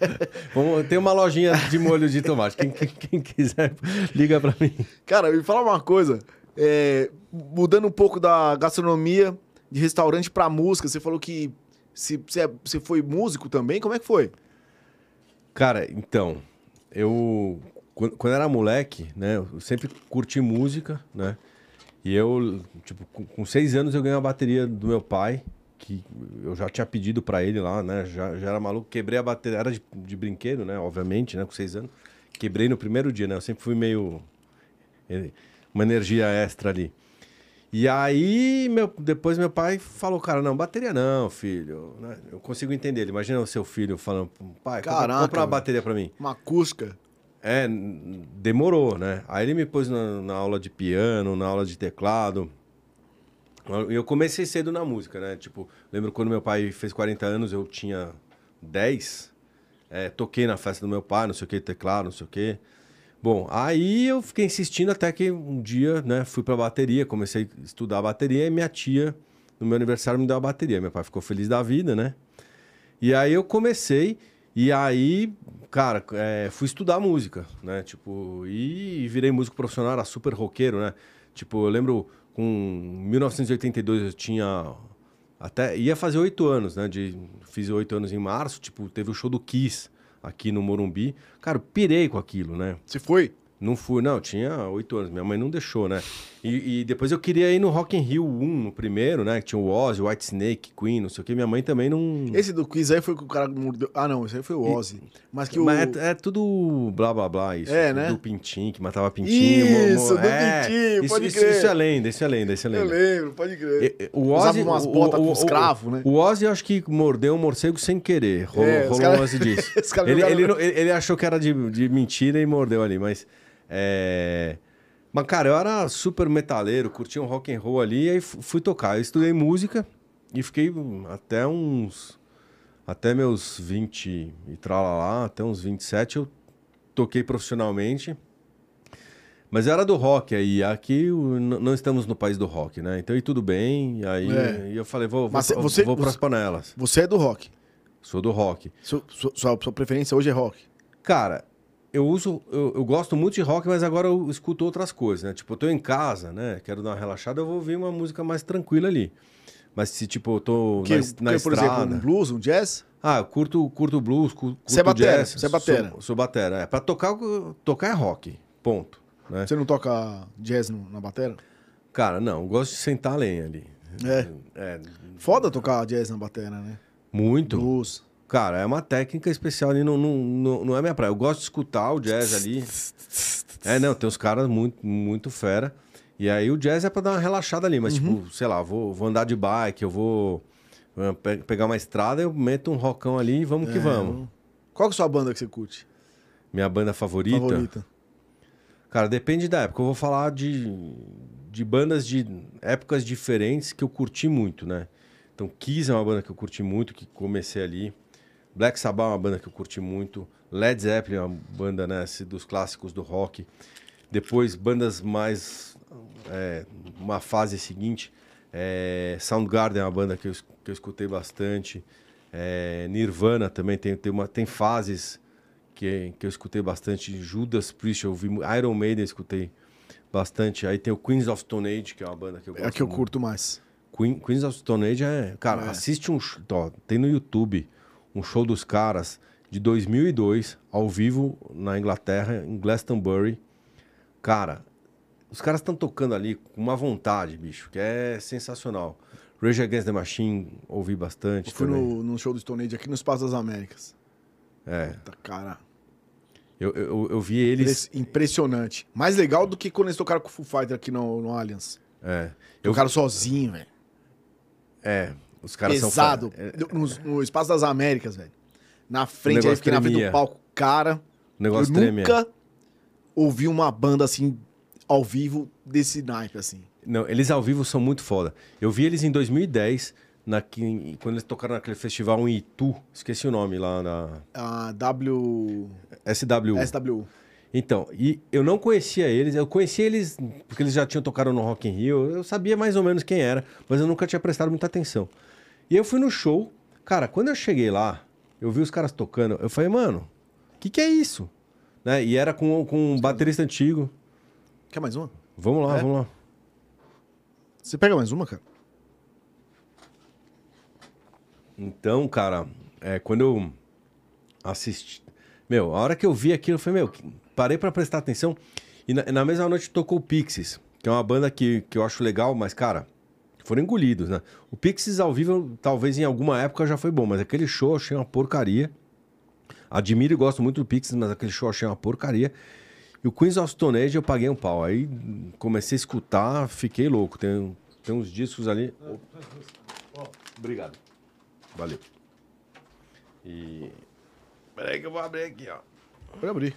vamos, tem uma lojinha de molho de tomate. Quem, quem- quem quiser, liga pra mim. Cara, me fala uma coisa. é, mudando um pouco da gastronomia, de restaurante pra música, você falou que se, você, é- você foi músico também? Como é que foi? Cara, então, eu quando, quando era moleque, né, eu sempre curti música, né? E eu, tipo, com, seis anos eu ganhei uma bateria do meu pai, que eu já tinha pedido pra ele lá, né? Já, já era maluco, quebrei a bateria, era de, de brinquedo, né? Obviamente, né? Com seis anos. Quebrei no primeiro dia, né? Eu sempre fui meio... eh, Uma energia extra ali. E aí, meu, depois meu pai falou, cara, não, bateria não, filho. né? Eu consigo entender ele. Imagina o seu filho falando, pai, Caraca, compra uma bateria pra mim. Uma acústica. É, demorou, né? Aí ele me pôs na, na aula de piano, na aula de teclado. Eu comecei cedo na música, né? Tipo, lembro quando meu pai fez 40 anos, eu tinha 10. É, toquei na festa do meu pai, não sei o que, teclado, não sei o que. Bom, aí eu fiquei insistindo até que um dia, né, fui pra bateria, comecei a estudar bateria e minha tia, no meu aniversário, me deu a bateria. Meu pai ficou feliz da vida, né? E aí eu comecei, e aí, cara, é, fui estudar música, né? Tipo, e virei músico profissional, era super roqueiro, né? Tipo, eu lembro com 1982 eu tinha até ia fazer oito anos, né? De, fiz oito anos em março, tipo, teve o show do Kiss aqui no Morumbi. Cara, pirei com aquilo, né? Você foi? Não fui, não, eu tinha oito anos, minha mãe não deixou, né? E, e depois eu queria ir no Rock in Rio 1, no primeiro, né? Que tinha o Ozzy, o White Snake, Queen, não sei o que. Minha mãe também não... Esse do quiz aí foi que o cara mordeu. Ah, não, esse aí foi o Ozzy. Mas que o. Mas é, é tudo blá blá blá isso. É, né? Do pintinho, que matava pintinho. mo- mo- Isso, do é, pintinho, isso, pode isso, crer. isso é lenda, isso é lenda, isso é Eu lenda. lembro, pode crer. E- e- O Usava Ozzy, umas o- botas o- com o- os cravos, né? O Ozzy, eu acho que mordeu um morcego sem querer. Rolou, É, rolou cara- um lance disso. ele, ele, ele- ele achou que era de, de mentira e mordeu ali, mas... É... Mas, cara, eu era super metaleiro, curtia um rock and roll ali, e aí fu- fui tocar. Eu estudei música e fiquei até uns... Até meus 20 e tralalá, até uns 27, eu toquei profissionalmente. Mas era do rock aí, aqui o- não estamos no país do rock, né? Então, e tudo bem, e aí É. e eu falei, vou, vou, Mas vou, você- vou pras você- panelas. Você é do rock. Sou do rock. Sua- sua preferência hoje é rock. Cara, eu uso, eu, eu gosto muito de rock, mas agora eu escuto outras coisas, né? Tipo, eu tô em casa, né? Quero dar uma relaxada, eu vou ouvir uma música mais tranquila ali. Mas se, tipo, eu tô Que, na, es- na que, por estrada... exemplo, um blues, um jazz? Ah, eu curto, curto blues, cu- curto Você é batera, jazz. você é batera. Sou, sou batera, é. Pra tocar, tocar é rock, ponto. Né? Você não toca jazz no- na bateria? Cara, não, eu gosto de sentar a lenha ali. É. É, Foda tocar jazz na bateria, né? muito. Blues. Cara, é uma técnica especial ali, não, não, não, não é minha praia. Eu gosto de escutar o jazz ali. É, não, tem uns caras muito, muito fera. E aí o jazz é pra dar uma relaxada ali, mas Uhum. tipo, sei lá, vou, vou andar de bike, eu vou eh, pe- pegar uma estrada, eu meto um rockão ali e vamos que É, vamos. Qual que é a sua banda que você curte? Minha banda favorita? Favorita? Cara, depende da época. Eu vou falar de, de bandas de épocas diferentes que eu curti muito, né? Então, Kiss é uma banda que eu curti muito, que comecei ali. Black Sabbath é uma banda que eu curti muito. Led Zeppelin, uma banda né, dos clássicos do rock. Depois, bandas mais. é, uma fase seguinte. É, Soundgarden é uma banda que eu, que eu escutei bastante. É, Nirvana também tem, tem, uma, tem fases que, que eu escutei bastante. Judas Priest, eu ouvi. mu- Iron Maiden eu escutei bastante. Aí tem o Queens of Stone Age, que é uma banda que eu gosto É a que eu muito. curto mais. Queen- Queens of Stone Age é. Cara, É. assiste um. Ó, tem no YouTube um show dos caras de 2002, ao vivo na Inglaterra, em Glastonbury. Cara, os caras estão tocando ali com uma vontade, bicho, que é sensacional. Rage Against the Machine, ouvi bastante. Eu fui no, no show do Stone Age aqui no Espaço das Américas. É, Tá, cara. eu, eu, eu vi eles. Impre- Impressionante. Mais legal do que quando eles tocaram com o Full Fighter aqui no, no Allianz. É, eu, Tocaram sozinho, velho. é, os caras Pesado. são. É, No, no Espaço das Américas, velho. Na frente, aí fiquei na frente tremia. do palco. Cara, o negócio eu treme. nunca ouvi uma banda assim, ao vivo, desse naipe, assim. Não, eles ao vivo são muito foda. Eu vi eles em 2010, na, quando eles tocaram naquele festival em Itu, esqueci o nome lá na A W... SW. SW. Então, e eu não conhecia eles, eu conhecia eles porque eles já tinham tocado no Rock in Rio, eu sabia mais ou menos quem era, mas eu nunca tinha prestado muita atenção. E eu fui no show, cara, quando eu cheguei lá, eu vi os caras tocando, eu falei, mano, o que, que é isso? Né? E era com, com um baterista antigo. Quer mais uma? Vamos lá, É? vamos lá. Você pega mais uma, cara? Então, cara, é, quando eu assisti. Meu, a hora que eu vi aquilo, eu falei, meu, parei pra prestar atenção. E na, na mesma noite tocou o Pixies, que é uma banda que, que eu acho legal, mas, cara, foram engolidos, né? O Pixies ao vivo, talvez em alguma época já foi bom, mas aquele show eu achei uma porcaria. Admiro e gosto muito do Pixies, mas aquele show eu achei uma porcaria. E o Queens of Stone Age eu paguei um pau. Aí comecei a escutar, fiquei louco. Tem, tem uns discos ali. Obrigado. Valeu. E. Peraí que eu vou abrir aqui, ó. Pode abrir.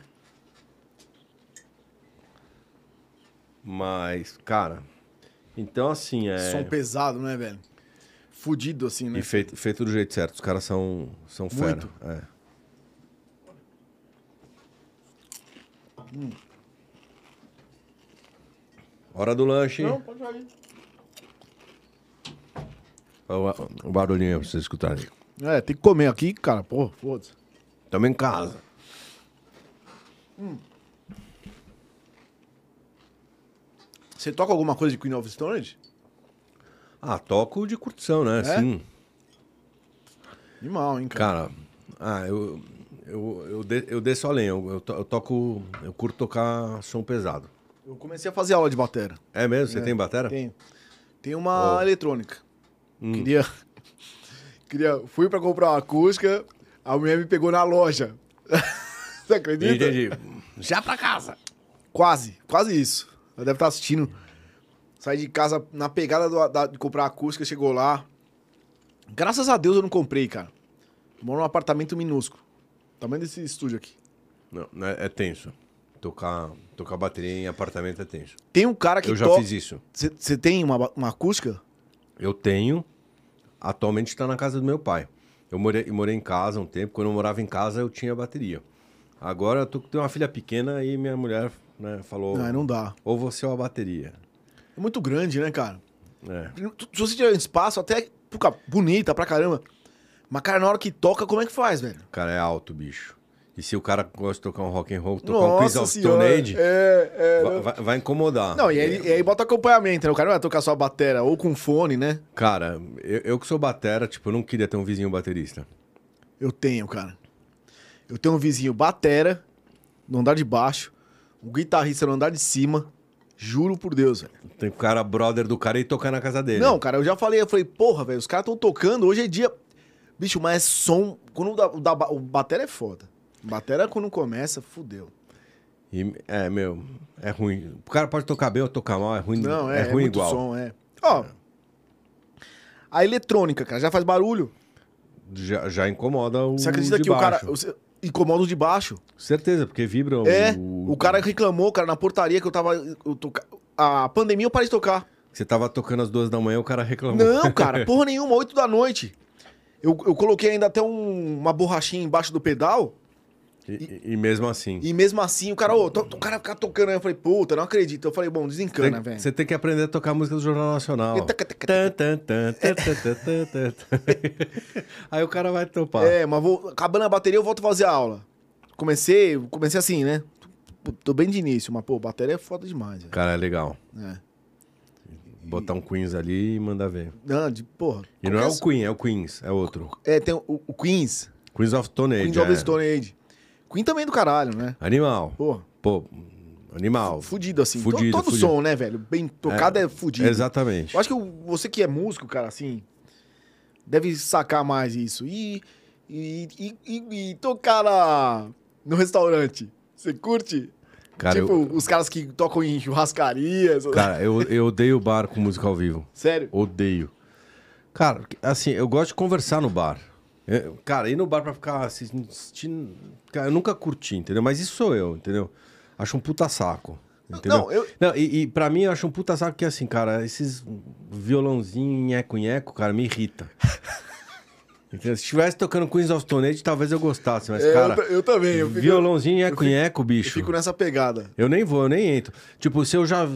Mas, cara. Então, assim, é. Som pesado, né, velho? Fudido, assim, né? E feito, feito do jeito certo. Os caras são, são fera. Muito. É. Hora do lanche. Não, pode ir. Olha O, o barulhinho pra vocês escutarem. É, tem que comer aqui, cara. Pô, foda-se. Tamo em casa. Você toca alguma coisa de Queen of Stone Age? Ah, toco de curtição, né? É? Sim. Animal, hein, cara. Cara, ah, eu, eu, eu, de- eu desço além. Eu, eu, eu toco. Eu curto tocar som pesado. Eu comecei a fazer aula de batera. É mesmo? Você É, tem batera? Tenho. Tem uma Oh. eletrônica. Hum. Queria... Queria... Fui pra comprar uma acústica, a mulher me pegou na loja. Você acredita? Entendi. Já pra casa. Quase, quase isso. Ela deve estar assistindo. Saí de casa na pegada do- da- de comprar a acústica, chegou lá. Graças a Deus eu não comprei, cara. Moro num apartamento minúsculo. Tamanho desse estúdio aqui. Não, é, é tenso. Tocar, tocar bateria em apartamento é tenso. Tem um cara que eu já toca- fiz isso. Você tem uma, uma acústica? Eu tenho. Atualmente está na casa do meu pai. Eu morei, eu morei em casa um tempo. Quando eu morava em casa, eu tinha bateria. Agora eu tô, tenho uma filha pequena e minha mulher né, falou: Não, não dá. ou você ou a bateria. É muito grande, né, cara? É. Se você tiver espaço, até puca, bonita pra caramba. Mas, cara, na hora que toca, como é que faz, velho? Cara, é alto, bicho. E se o cara gosta de tocar um rock and roll, tocar um Queens of Stone. Age, É, é. vai, vai- vai incomodar. Não, e aí, e aí bota acompanhamento, né? O cara não vai tocar só a batera ou com fone, né? Cara, eu, eu que sou batera, tipo, eu não queria ter um vizinho baterista. Eu tenho, cara. Eu tenho um vizinho batera no andar de baixo, um guitarrista no andar de cima. Juro por Deus, velho. Tem o cara brother do cara e tocar na casa dele. Não, cara, eu já falei, eu falei, porra, velho, os caras estão tocando, hoje é dia. Bicho, mas é som. Quando o, da, o, da, o batera é foda. Batera, quando começa, fudeu. E, é, meu, é ruim. O cara pode tocar bem ou tocar mal, é ruim, Não, é, é é ruim muito igual. som, é. Ó. A eletrônica, cara, já faz barulho. Já, já incomoda o Você acredita que o cara. Incomoda o de baixo. Certeza, porque vibra É. o... O cara reclamou, cara, na portaria que eu tava. eu A pandemia eu parei de tocar. Você tava tocando às duas da manhã, o cara reclamou. Não, cara, porra nenhuma, 8 da noite. Eu, eu coloquei ainda até um- uma borrachinha embaixo do pedal. E, e- e mesmo assim. E mesmo assim, o cara, ô, to- o cara ficar tocando aí. Eu falei, puta, não acredito. Eu falei, bom, desencana, velho. Você tem que aprender a tocar a música do Jornal Nacional. Aí o cara vai topar. É, mas vou, acabando a bateria, eu volto a fazer a aula. Comecei, comecei assim, né? Tô- bem de início, mas, pô, bateria é foda demais, velho. Cara, é legal. É. Botar um Queens ali e mandar ver. Não, de, porra. E não é qualquer- o Queen, é o Queens, é outro. É, tem o, o Queens. Queens of Stone Age. Queens of é. Stone Age. Queen também é do caralho, né? Animal. Pô, Pô, animal. fudido assim. Fudido, todo fudido. som, né, velho? Bem tocado é, fudido. Exatamente. Eu acho que você que é músico, cara, assim, deve sacar mais isso. E, e, e, e- e tocar na, no restaurante. Você curte? Cara, tipo, eu, os caras que tocam em churrascarias. cara eu, eu odeio bar com música ao vivo. Sério? Odeio. Cara, assim, eu gosto de conversar no bar. Eu- cara, ir no bar pra ficar assistindo. Cara, eu nunca curti, entendeu? Mas isso sou eu, entendeu? Acho um puta saco. Entendeu? Não, eu. Não, e, e pra mim eu acho um puta saco que assim, cara, esses violãozinho nheco-nheco, cara, me irrita. Entendeu? Se estivesse tocando Queens of Stone Age, talvez eu gostasse, mas, é, cara, eu, eu também. Eu fico, violãozinho eu nheco-nheco, eu bicho. fico nessa pegada. Eu nem vou, eu nem entro. Tipo, se eu já.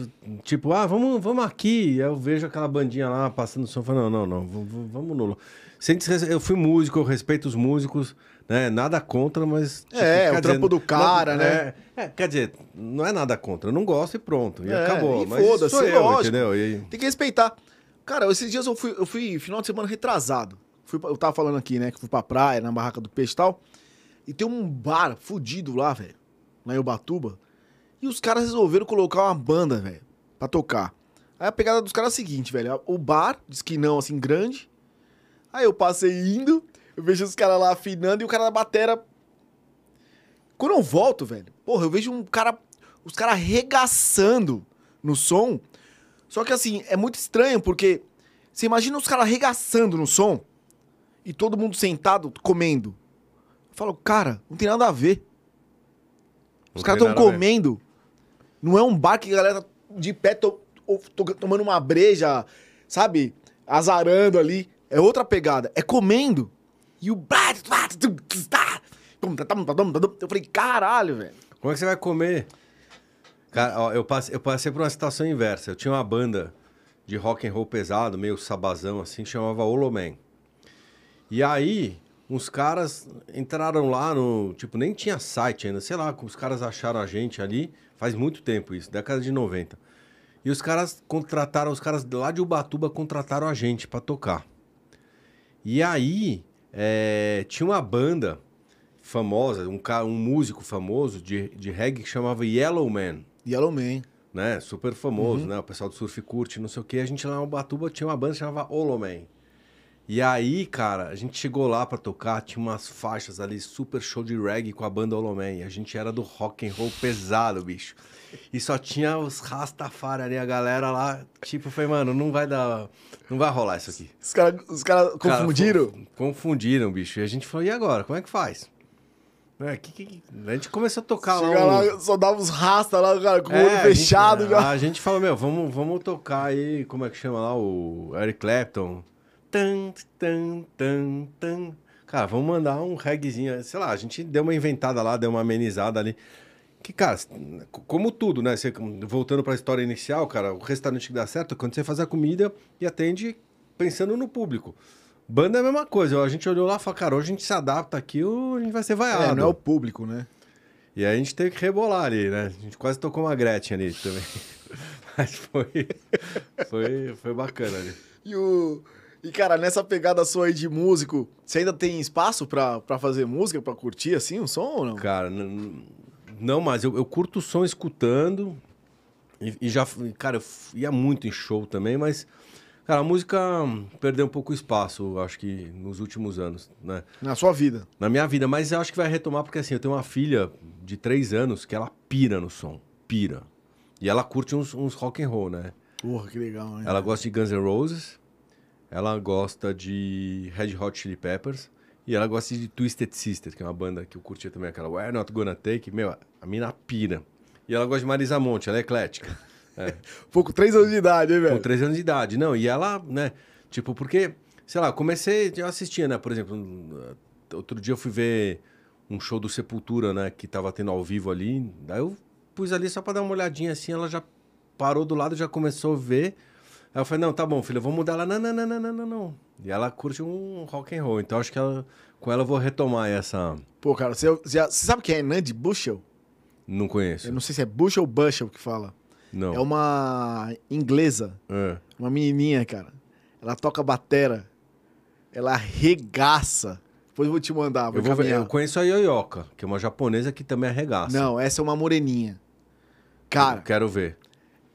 Tipo, ah, vamos, vamos aqui. Eu vejo aquela bandinha lá passando o som. eu falo, Não, não, não. v- v- Vamos no. Sem Eu fui músico, eu respeito os músicos, né? Nada contra, mas. tipo, É, o quer trampo do cara, não- né? É, é, quer dizer, não é nada contra. Eu não gosto e pronto. E É, acabou. e mas foda-se, eu, lógico. entendeu? E- Tem que respeitar. Cara, esses dias eu fui, eu fui final de semana retrasado. Fui, eu tava falando aqui, né? Que fui pra praia, na barraca do peixe e tal. E tem um bar fudido lá, velho. Lá em Ubatuba. E os caras resolveram colocar uma banda, velho. Pra tocar. Aí a pegada dos caras é a seguinte, velho. O bar, diz que não, assim, grande. Aí eu passei indo, eu vejo os caras lá afinando e o cara da batera. Quando eu volto, velho, porra, eu vejo um cara. Os caras arregaçando no som. Só que assim, é muito estranho porque você imagina os caras arregaçando no som e todo mundo sentado comendo. Eu falo, cara, não tem nada a ver. Os caras estão comendo. Não é um bar que a galera tá de pé to- ou to- tomando uma breja, sabe? Azarando ali. É outra pegada. É comendo. E o. Eu falei, caralho, velho. Como é que você vai comer? Cara, ó, eu passei, eu passei por uma situação inversa. Eu tinha uma banda de rock and roll pesado, meio sabazão assim, chamava Oloman. E aí, uns caras entraram lá no. Tipo, nem tinha site ainda, sei lá, os caras acharam a gente ali. Faz muito tempo isso, década de 90. E os caras contrataram, os caras lá de Ubatuba contrataram a gente pra tocar. E aí, é, tinha uma banda famosa, um, um músico famoso de, de reggae que chamava Yellow Man Yellow Man. né? Super famoso, né? O pessoal do surf curte, não sei o quê. A gente lá em Ubatuba tinha uma banda que chamava Oloman. E aí, cara, a gente chegou lá pra tocar, tinha umas faixas ali, super show de reggae com a banda Oloman. E a gente era do rock and roll pesado, bicho. E só tinha os Rastafari ali, a galera lá. Tipo, falei, mano, não vai dar. Não vai rolar isso aqui. Os caras os cara Cara, confundiram? co- confundiram, bicho. E a gente falou, e agora? Como é que faz? É, que- que- A gente começou a tocar lá. lá, uns- só dava uns rasta lá, cara, com o É, olho a fechado gente, já. A gente falou, meu, vamos, vamos tocar aí, como é que chama lá, o Eric Clapton. Tan, tan, tan, tan. Cara, vamos mandar um reggaezinho, sei lá, a gente deu uma inventada lá, deu uma amenizada ali. Que, cara, como tudo, né? Você, voltando pra história inicial, cara, o restaurante que dá certo é quando você faz a comida e atende pensando no público. Banda é a mesma coisa. A gente olhou lá e falou, cara, hoje a gente se adapta aqui, ou a gente vai ser vaiado. É, não é o público, né? E aí a gente teve que rebolar ali, né? A gente quase tocou uma Gretchen ali também. Mas foi, foi, foi bacana ali. E o. E, cara, nessa pegada sua aí de músico, você ainda tem espaço pra, pra fazer música, pra curtir assim o som ou não? Cara, n- não, mas eu, eu curto o som escutando. E, e já, cara, eu ia muito em show também, mas, cara, a música perdeu um pouco o espaço, acho que nos últimos anos, né? Na sua vida. Na minha vida, mas eu acho que vai retomar porque assim, eu tenho uma filha de três anos que ela pira no som, pira. E ela curte uns, uns rock and roll, né? Porra, que legal, hein? Ela gosta de Guns N' Roses, ela gosta de Red Hot Chili Peppers e ela gosta de Twisted Sister, que é uma banda que eu curtia também, aquela We're Not Gonna Take. Meu, a mina pira. E ela gosta de Marisa Monte, ela é eclética. É, Pouco, três anos de idade, hein, com velho? 13 anos de idade. Não, e ela, né, tipo, porque, sei lá, comecei, eu assistia, né, por exemplo, outro dia eu fui ver um show do Sepultura, né? Que tava tendo ao vivo ali. Daí eu pus ali só pra dar uma olhadinha assim, ela já parou do lado, já começou a ver. Aí eu falei, não, tá bom, filha, vamos mudar ela. Não, não, não, não, não, não, não. E ela curte um rock and roll. Então acho que ela, com ela eu vou retomar essa. Pô, cara, você, você, você sabe quem é Nandi Bushel? Não conheço. Eu não sei se é Bushel ou Bushel que fala. Não. É uma inglesa, É. uma menininha, cara. Ela toca batera. Ela arregaça. Depois eu vou te mandar, vou Eu, vou eu conheço a Yoyoka, que é uma japonesa que também arregaça. Não, essa é uma moreninha. Cara, Eu quero ver.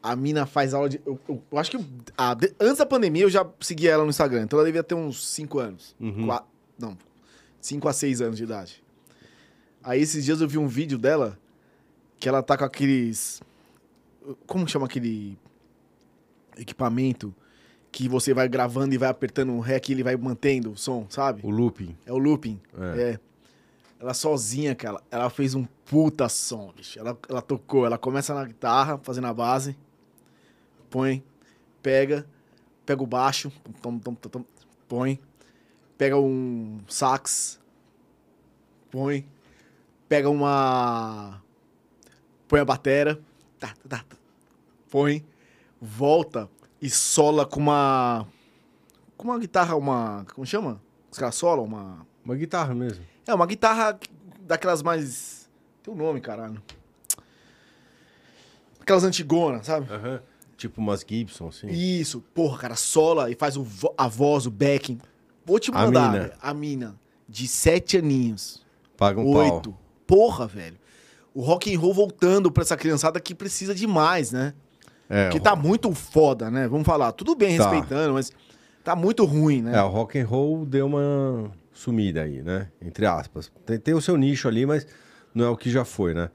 A mina faz aula de. Eu, eu- eu acho que ah, de- antes da pandemia eu já seguia ela no Instagram. Então ela devia ter uns 5 anos. Uhum. Não, 5 a 6 anos de idade. Aí esses dias eu vi um vídeo dela que ela tá com aqueles. Como chama aquele equipamento que você vai gravando e vai apertando um rec e ele vai mantendo o som, sabe? O looping. É o looping. É. É. Ela sozinha, cara, ela fez um puta som, bicho. Ela, ela tocou, ela começa na guitarra, fazendo a base, põe, pega, pega o baixo, tom, tom, tom, põe, pega um sax, põe, pega uma. põe a batera, tá, tá, tá, põe, volta e sola com uma. com uma guitarra, uma. como chama? Os caras solam uma. Uma guitarra mesmo. É, uma guitarra daquelas mais. Tem um nome, caralho. Aquelas antigonas, sabe? Aham. Tipo umas Gibson, assim. Isso, porra, cara, sola e faz o a voz, o backing. Vou te A mandar, mina. velho, a mina, de sete aninhos, Paga um pau. oito. Porra, velho. O rock and roll voltando pra essa criançada que precisa demais, né? É, que tá muito foda, né? Vamos falar, tudo bem Tá. respeitando, mas tá muito ruim, né? É, o rock and roll deu uma sumida aí, né? Entre aspas. Tem, tem o seu nicho ali, mas não é o que já foi, né?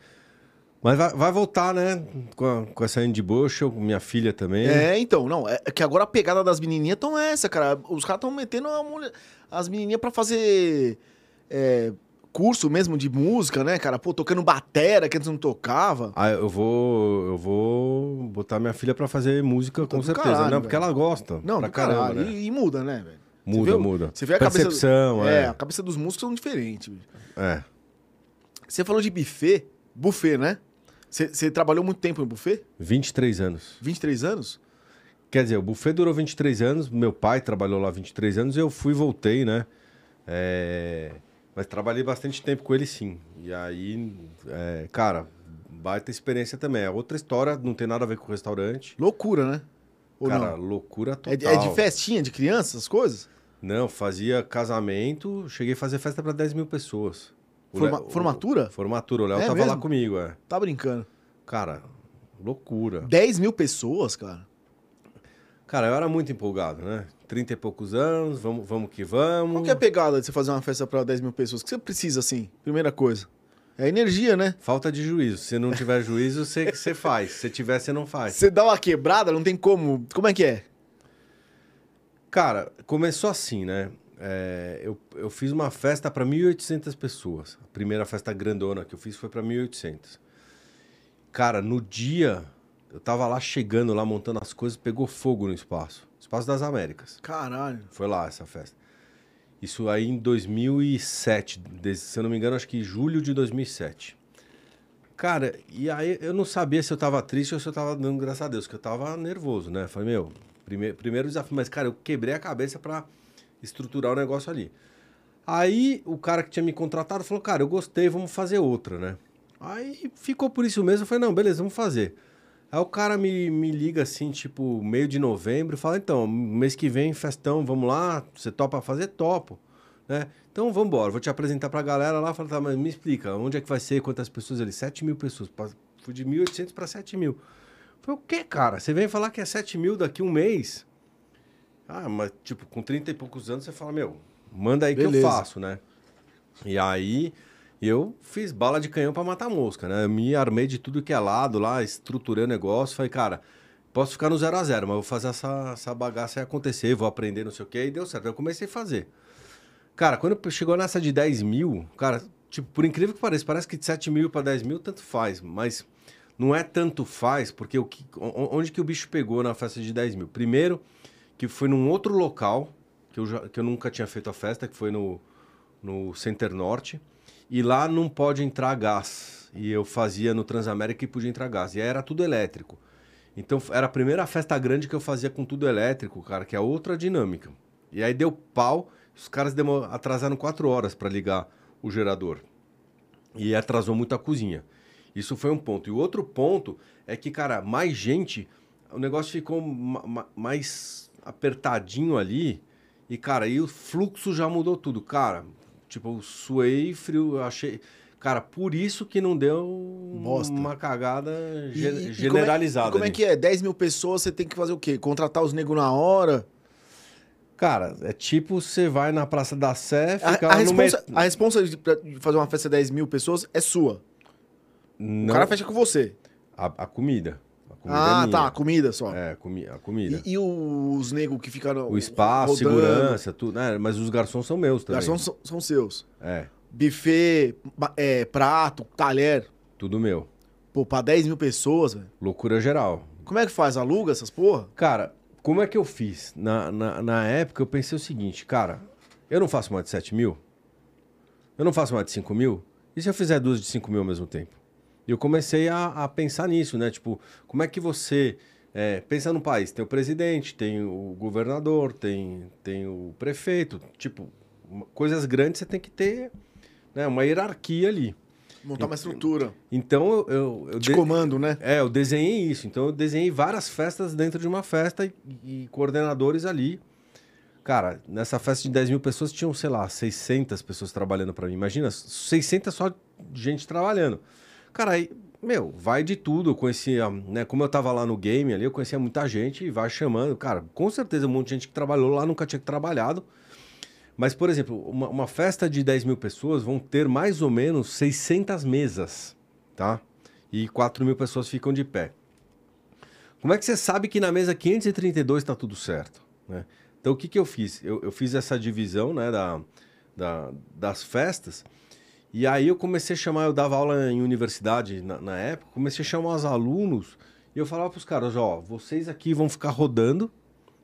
Mas vai, vai voltar, né? Com, a- com essa Andy Bushel, com minha filha também. É, então, não, é é que agora a pegada das menininhas estão essa, cara. Os caras estão metendo mulher- as menininhas pra fazer é, curso mesmo de música, né, cara? Pô, tocando batera que antes não tocava. Ah, eu vou, eu vou botar minha filha pra fazer música com certeza. caralho, não, porque velho. ela gosta. Não, pra caramba, né? E, e muda, né, velho? Você Muda, o- muda. Você vê a cabeça... Percepção, é. é. a cabeça dos músicos são diferentes. bicho. É. Você falou de buffet, buffet, né? Você, trabalhou muito tempo em buffet? 23 anos. 23 anos? Quer dizer, o buffet durou 23 anos, meu pai trabalhou lá 23 anos, eu fui e voltei, né? É, Mas trabalhei bastante tempo com ele sim. E aí, é, cara, baita experiência também. É outra história, não tem nada a ver com o restaurante. Loucura, né? Ou cara, não? loucura É, total. de- é de festinha, de criança, essas coisas? Não, fazia casamento, cheguei a fazer festa para 10 mil pessoas. Forma- Léo- formatura? Formatura, o Léo É tava mesmo? lá comigo, é. Tá brincando. Cara, loucura. 10 mil pessoas, cara. Cara, eu era muito empolgado, né? 30 e poucos anos, vamos, vamos que vamos. Qual que é a pegada de você fazer uma festa pra 10 mil pessoas? O que você precisa, assim? Primeira coisa. É energia, né? Falta de juízo. Se não tiver juízo, você, você faz. Se tiver, você não faz. Você dá uma quebrada, não tem como. Como é que é? Cara, começou assim, né? É, eu, eu fiz uma festa para 1.800 pessoas. A primeira festa grandona que eu fiz foi para 1.800. Cara, no dia, eu tava lá chegando, lá montando as coisas, pegou fogo no espaço. Espaço das Américas. Caralho. Foi lá essa festa. Isso aí em 2007, des- se eu não me engano, acho que julho de 2007. Cara, e aí eu não sabia se eu tava triste ou se eu tava dando graças a Deus, que eu tava nervoso, né? Falei, meu, prime primeiro desafio, mas cara, eu quebrei a cabeça pra estruturar o negócio ali. Aí o cara que tinha me contratado falou, cara, eu gostei, vamos fazer outra, né? Aí ficou por isso mesmo, eu falei, não, beleza, vamos fazer. Aí o cara me, me liga assim, tipo, meio de novembro, fala, então, mês que vem, festão, vamos lá, você topa fazer? Topo. Né? Então vamos embora, vou te apresentar pra galera lá, fala, tá, mas me explica, onde é que vai ser, quantas pessoas ali? 7 mil pessoas, fui de 1.800 para 7 mil. Falei, o que, cara? Você vem falar que é 7 mil daqui um mês? Ah, mas tipo, com 30 e poucos anos você fala, meu, manda aí que eu Beleza. faço, né? E aí eu fiz bala de canhão pra matar mosca, né? Eu me armei de tudo que é lado lá, estruturei o negócio, falei, cara, posso ficar no zero a zero, mas vou fazer essa, essa bagaça aí acontecer, vou aprender não sei o quê, e deu certo. Eu comecei a fazer. Cara, quando chegou nessa de 10 mil, cara, tipo, por incrível que pareça, parece que de 7 mil para 10 mil tanto faz, mas não é tanto faz, porque o que, onde que o bicho pegou na festa de 10 mil? Primeiro, que foi num outro local, que eu, já, que eu nunca tinha feito a festa, que foi no, no Center Norte, E lá não pode entrar gás. E eu fazia no Transamérica e podia entrar gás. E era tudo elétrico. Então era a primeira festa grande que eu fazia com tudo elétrico, cara, que é outra dinâmica. E aí deu pau, os caras atrasaram quatro horas para ligar o gerador. E atrasou muito a cozinha. Isso foi um ponto. E o outro ponto é que, cara, mais gente, o negócio ficou ma ma mais apertadinho ali. E, cara, aí o fluxo já mudou tudo. Cara, tipo, suei frio, achei. Cara, por isso que não deu Bosta. uma cagada ge- e- e como é- generalizada. E como é ali. que é? 10 mil pessoas, você tem que fazer o quê? Contratar os negros na hora? Cara, é tipo você vai na Praça da Sé, A, fica a no responsa, met- a responsa de de fazer uma festa de 10 mil pessoas é sua. Não, O cara fecha com você. a, a comida. É Ah, minha. tá. a Comida só. É, comi a comida. E, e os negros que ficaram. O espaço, rodando? segurança, tudo. né? Mas os garçons são meus também. Garçons são, são seus. É, Buffet, é, prato, talher. tudo meu. Pô, pra 10 mil pessoas, velho. Loucura geral. Como é que faz? Aluga essas porra? Cara, como é que eu fiz? Na, na, na época eu pensei o seguinte, cara, eu não faço mais de 7 mil? Eu não faço mais de 5 mil? E se eu fizer duas de 5 mil ao mesmo tempo? E eu comecei a, a pensar nisso, né? Tipo, como é que você. É, pensa no país, tem o presidente, tem o governador, tem, tem o prefeito. Tipo, coisas grandes você tem que ter né, uma hierarquia ali. Montar uma estrutura Então eu. eu, eu de de- comando, né? é, eu desenhei isso. Então eu desenhei várias festas dentro de uma festa e, e coordenadores ali. Cara, nessa festa de 10 mil pessoas tinham, sei lá, 600 pessoas trabalhando para mim. Imagina, 600 só gente trabalhando. Cara, aí, meu, vai de tudo. Eu conhecia, né? Como eu tava lá no game ali, eu conhecia muita gente e vai chamando. Cara, com certeza um monte de gente que trabalhou lá nunca tinha trabalhado. Mas, por exemplo, uma, uma festa de 10 mil pessoas vão ter mais ou menos 600 mesas, tá? E 4 mil pessoas ficam de pé. Como é que você sabe que na mesa 532 está tudo certo? né? Então, o que, que eu fiz? Eu, eu fiz essa divisão né, da, da- das festas e aí eu comecei a chamar, eu dava aula em universidade na, na época, comecei a chamar os alunos e eu falava para os caras, ó, vocês aqui vão ficar rodando,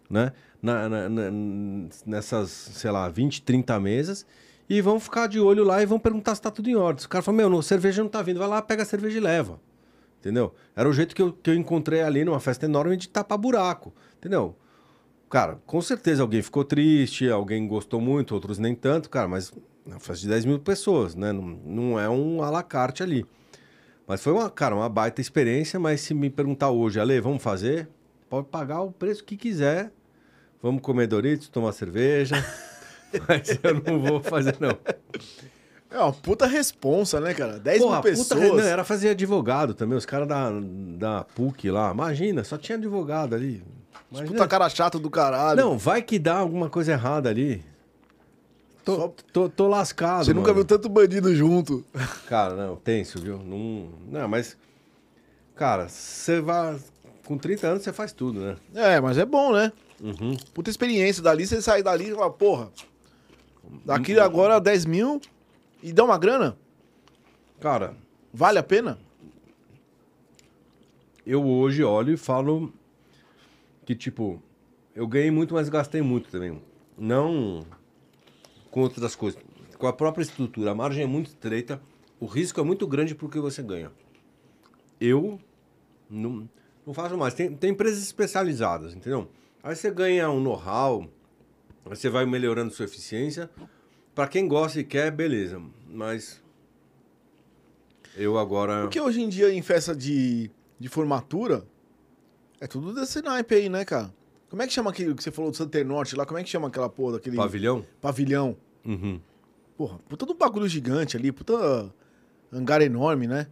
né? na- na- nessas, sei lá, 20, 30 mesas e vão ficar de olho lá e vão perguntar se tá tudo em ordem. O cara fala, meu, no, cerveja não tá vindo, vai lá, pega a cerveja e leva. Entendeu? Era o jeito que eu, que eu encontrei ali numa festa enorme de tapar buraco. Entendeu? Cara, com certeza alguém ficou triste, alguém gostou muito, outros nem tanto, cara, mas uma festa de 10 mil pessoas, né? Não, não é um à la carte ali. Mas foi uma, cara, uma baita experiência, mas se me perguntar hoje, Ale, vamos fazer? Pode pagar o preço que quiser. Vamos comer Doritos, tomar cerveja. mas eu não vou fazer, não. É uma puta responsa, né, cara? 10 Porra, mil puta, pessoas. não, era fazer advogado também. Os caras da, da PUC lá. Imagina, só tinha advogado ali. Imagina. Puta cara chato do caralho. Não, vai que dá alguma coisa errada ali. Tô, Só- tô, tô lascado. Você nunca mano. viu tanto bandido junto. Cara, não, tenso, viu? Não, não mas. Cara, você vai. Com 30 anos você faz tudo, né? É, mas é bom, né? Uhum. Puta experiência. Dali você sai dali e fala, porra. Daqui agora 10 mil e dá uma grana? Cara, Vale a pena? eu hoje olho e falo que, tipo, eu ganhei muito, mas gastei muito também. Não com outras coisas. Com a própria estrutura. A margem é muito estreita, o risco é muito grande porque você ganha. Eu não, não faço mais. Tem, tem empresas especializadas, entendeu? Aí você ganha um know-how, você vai melhorando sua eficiência. Para quem gosta e quer, beleza. Mas eu agora. Porque hoje em dia, em festa de, de formatura, é tudo desse naipe aí, né, cara? Como é que chama aquele que você falou do Santer Norte lá? Como é que chama aquela porra daquele Pavilhão? pavilhão? Uhum. Porra, puta do bagulho gigante ali, puta hangar enorme, né?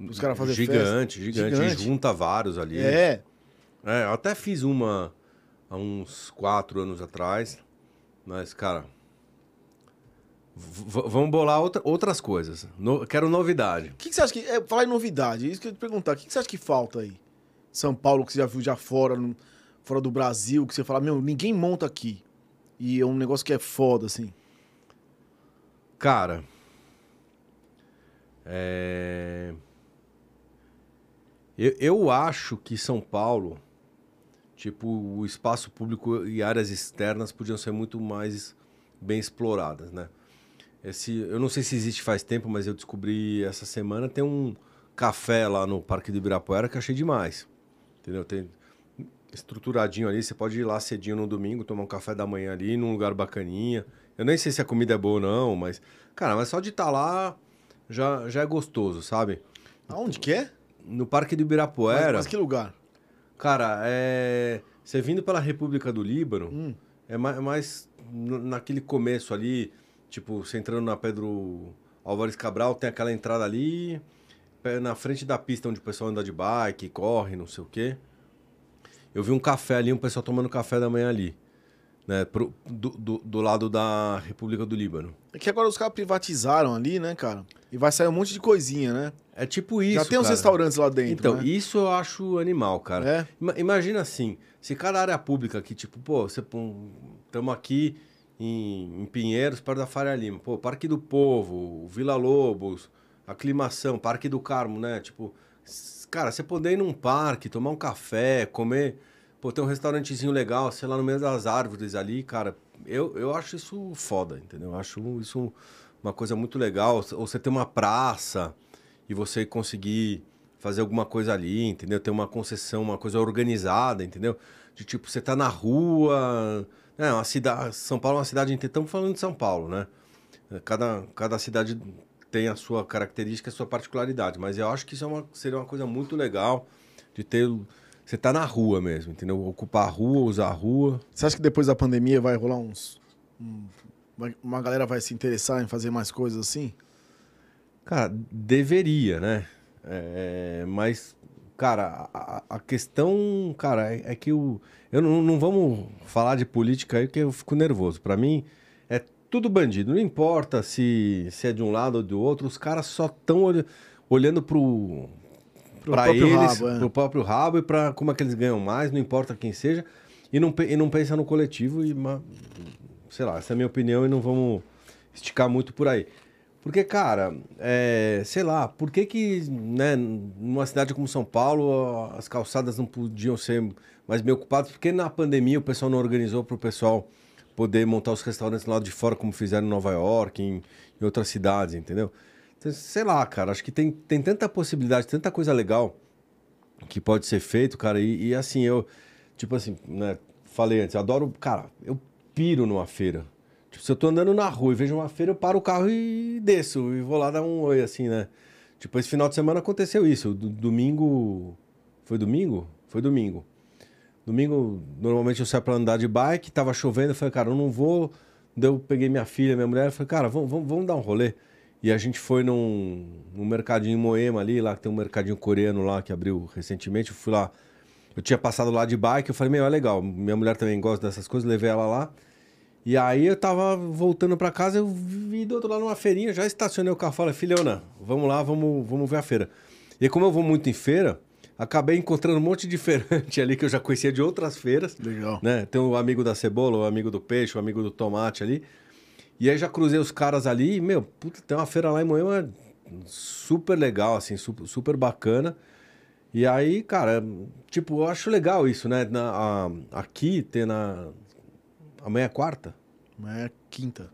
Os caras fazem gigante, gigante, Gigante. Junta vários ali. É. É, eu até fiz uma há uns quatro anos atrás. Mas, cara. vamos bolar outra- outras coisas. No- quero novidade. O que, que você acha que. É, falar em novidade, isso que eu ia te perguntar. O que, que você acha que falta aí? São Paulo, que você já viu já fora, no- fora do Brasil, que você fala, meu, ninguém monta aqui. E é um negócio que é foda, assim. Cara. É... Eu, eu acho que São Paulo, tipo, o espaço público e áreas externas podiam ser muito mais bem exploradas, né? esse, eu não sei se existe faz tempo, mas eu descobri essa semana, tem um café lá no Parque do Ibirapuera que achei demais. Entendeu? Tem estruturadinho ali, você pode ir lá cedinho no domingo, tomar um café da manhã ali, num lugar bacaninha. Eu nem sei se a comida é boa ou não, mas... Cara, mas só de estar tá lá já, já é gostoso, sabe? Aonde que é? No Parque do Ibirapuera. Mas, mas que lugar? Cara, é... Você vindo pela República do Líbano, hum. é mais, mais naquele começo ali, tipo, você entrando na Pedro Álvares Cabral, tem aquela entrada ali, na frente da pista onde o pessoal anda de bike, corre, não sei o quê. Eu vi um café ali, um pessoal tomando café da manhã ali. Né, pro, do, do, do, lado da República do Líbano. É que agora os caras privatizaram ali, né, cara? E vai sair um monte de coisinha, né? É tipo isso. Já tem uns restaurantes lá dentro. Então, né? isso eu acho animal, cara. É? Imagina assim, se cada área pública aqui, tipo, pô, estamos aqui em, em, Pinheiros, perto da Faria Lima, pô, Parque do Povo, Vila Lobos, Aclimação, Parque do Carmo, né? Tipo, cara, você poder ir num parque, tomar um café, comer Pô, tem um restaurantezinho legal, sei lá, no meio das árvores ali, cara. Eu, eu acho isso foda, entendeu? Eu acho isso uma coisa muito legal. Ou você ter uma praça e você conseguir fazer alguma coisa ali, entendeu? Ter uma concessão, uma coisa organizada, entendeu? De tipo, você tá na rua. É, uma cidade. São Paulo é uma cidade inteira. Estamos falando de São Paulo, né? Cada, cada cidade tem a sua característica, a sua particularidade. Mas eu acho que isso é uma, seria uma coisa muito legal de ter você tá na rua mesmo, entendeu? Ocupar a rua, usar a rua. Você acha que depois da pandemia vai rolar uns. Um, uma galera vai se interessar em fazer mais coisas assim? Cara, deveria, né? É, mas, cara, a, a, questão, cara, é, é que o. Eu não, não vamos falar de política aí, porque eu fico nervoso. Para mim, é tudo bandido. Não importa se, se é de um lado ou do outro, os caras só estão olhando pro para eles, rabo, é. pro próprio rabo e para como é que eles ganham mais, não importa quem seja, e não, e não pensa no coletivo e, sei lá, essa é a minha opinião e não vamos esticar muito por aí. Porque, cara, é, sei lá, por que que, né, numa cidade como São Paulo, as calçadas não podiam ser mais bem ocupadas? Porque na pandemia o pessoal não organizou para o pessoal poder montar os restaurantes lá de fora, como fizeram em Nova York, em, em outras cidades, entendeu? Sei lá, cara, acho que tem, tem tanta possibilidade, tanta coisa legal que pode ser feito, cara. E, e assim, eu, tipo assim, né, falei antes, adoro, cara, eu piro numa feira. Tipo, se eu tô andando na rua e vejo uma feira, eu paro o carro e desço e vou lá dar um oi, assim, né? Tipo, esse final de semana aconteceu isso. domingo. Foi domingo? Foi domingo. Domingo, normalmente eu saio pra andar de bike, tava chovendo, eu falei, cara, eu não vou. Daí eu peguei minha filha, minha mulher, e falei, cara, vamos, vamos, vamos dar um rolê. E a gente foi num, num mercadinho Moema ali, lá que tem um mercadinho coreano lá que abriu recentemente. Eu fui lá, eu tinha passado lá de bike, eu falei, meu, é legal. Minha mulher também gosta dessas coisas, levei ela lá. E aí eu tava voltando para casa, eu vi do outro lado uma feirinha, já estacionei o carro, falei, filhona, vamos lá, vamos, vamos ver a feira. E como eu vou muito em feira, acabei encontrando um monte de feirante ali que eu já conhecia de outras feiras. Legal. Né? Tem o amigo da cebola, o amigo do peixe, o amigo do tomate ali. E aí já cruzei os caras ali, e, meu, puta, tem uma feira lá em Moema super legal, assim, super, super bacana. E aí, cara, tipo, eu acho legal isso, né? Na, a, aqui tem na. Amanhã é quarta? Amanhã é quinta.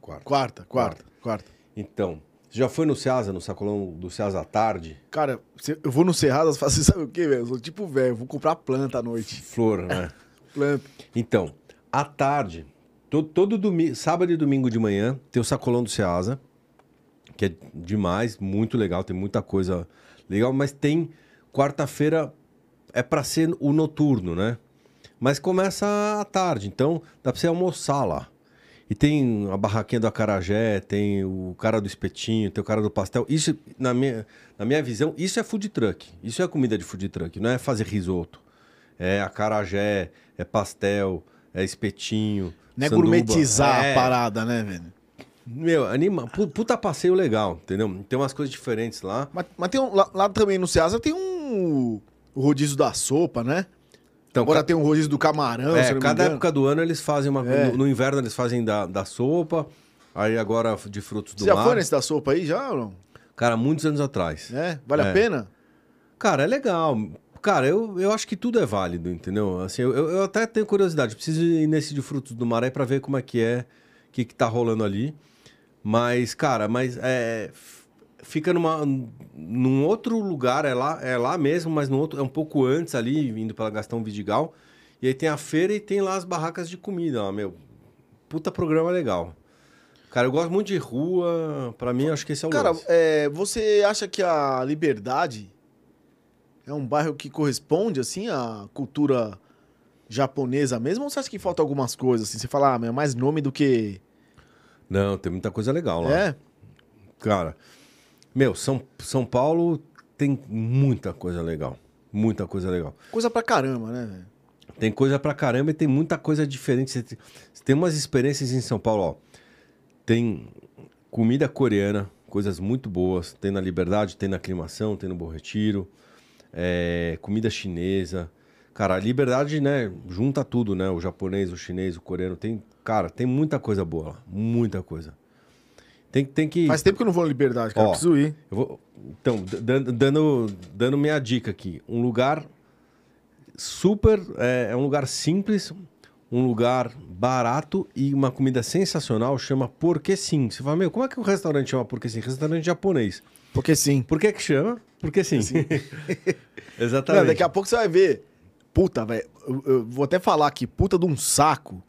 Quarta. Quarta, quarta, quarta. Então, você já foi no Ceasa, no sacolão do Ceasa à tarde? Cara, eu vou no Cerrado, faço sabe o quê, velho? Eu sou tipo velho, vou comprar planta à noite. Flor, né? planta. Então, à tarde, Todo, todo domingo, sábado e domingo de manhã tem o sacolão do Ceasa, que é demais, muito legal, tem muita coisa legal, mas tem quarta-feira é para ser o noturno, né? Mas começa à tarde, então dá para você almoçar lá. E tem a barraquinha do acarajé, tem o cara do espetinho, tem o cara do pastel. Isso, na minha, na minha visão, isso é food truck. Isso é comida de food truck, não é fazer risoto. É acarajé, é pastel, é espetinho. Não é gourmetizar é... a parada, né, velho? Meu, anima. Puta passeio legal, entendeu? Tem umas coisas diferentes lá. Mas, mas tem um, lá, lá, também no Ceasa tem um o rodízio da sopa, né? Então, Agora ca... tem um rodízio do camarão. É, cada época do ano eles fazem uma. É. No, no, inverno eles fazem da, da sopa. Aí agora de frutos do Você mar. já foi nesse da sopa aí já ou não? Cara, muitos anos atrás. É? Vale é. a pena? Cara, é legal. Cara, eu, eu acho que tudo é válido, entendeu? Assim, eu, eu até tenho curiosidade. Preciso ir nesse de frutos do mar aí pra ver como é que é, o que, que tá rolando ali. Mas, cara, mas é, fica numa, num outro lugar, é lá, é lá mesmo, mas no outro, é um pouco antes ali, indo pela Gastão Vidigal. E aí tem a feira e tem lá as barracas de comida, ó, meu. Puta programa legal. Cara, eu gosto muito de rua, pra mim, acho que esse é o Cara, lance. é, você acha que a Liberdade é um bairro que corresponde, assim, à cultura japonesa mesmo? Ou você acha que falta algumas coisas, assim? Você fala, ah, mas é mais nome do que... Não, tem muita coisa legal lá. É? Cara, meu, São, São Paulo tem muita coisa legal. Muita coisa legal. Coisa pra caramba, né, velho? Tem coisa pra caramba e tem muita coisa diferente. Você tem- você tem umas experiências em São Paulo, ó. Tem comida coreana, coisas muito boas. Tem na Liberdade, tem na Aclimação, tem no Bom Retiro. É, comida chinesa. Cara, a Liberdade, né, junta tudo, né? O japonês, o chinês, o coreano. Tem, cara, tem muita coisa boa lá. Muita coisa. Tem, tem que... Faz tempo que eu não vou na Liberdade, cara. Ó, Preciso ir. Vou, então, dando, dando minha dica aqui. Um lugar super. É, é um lugar simples, um lugar barato e uma comida sensacional. Chama Porque Sim. Você fala, meu, como é que o restaurante chama Porque Sim? Restaurante japonês. Porque sim. Por que que chama? Porque sim. Não, Exatamente. daqui a pouco você vai ver. Puta, velho. Eu, eu vou até falar aqui, puta de um saco.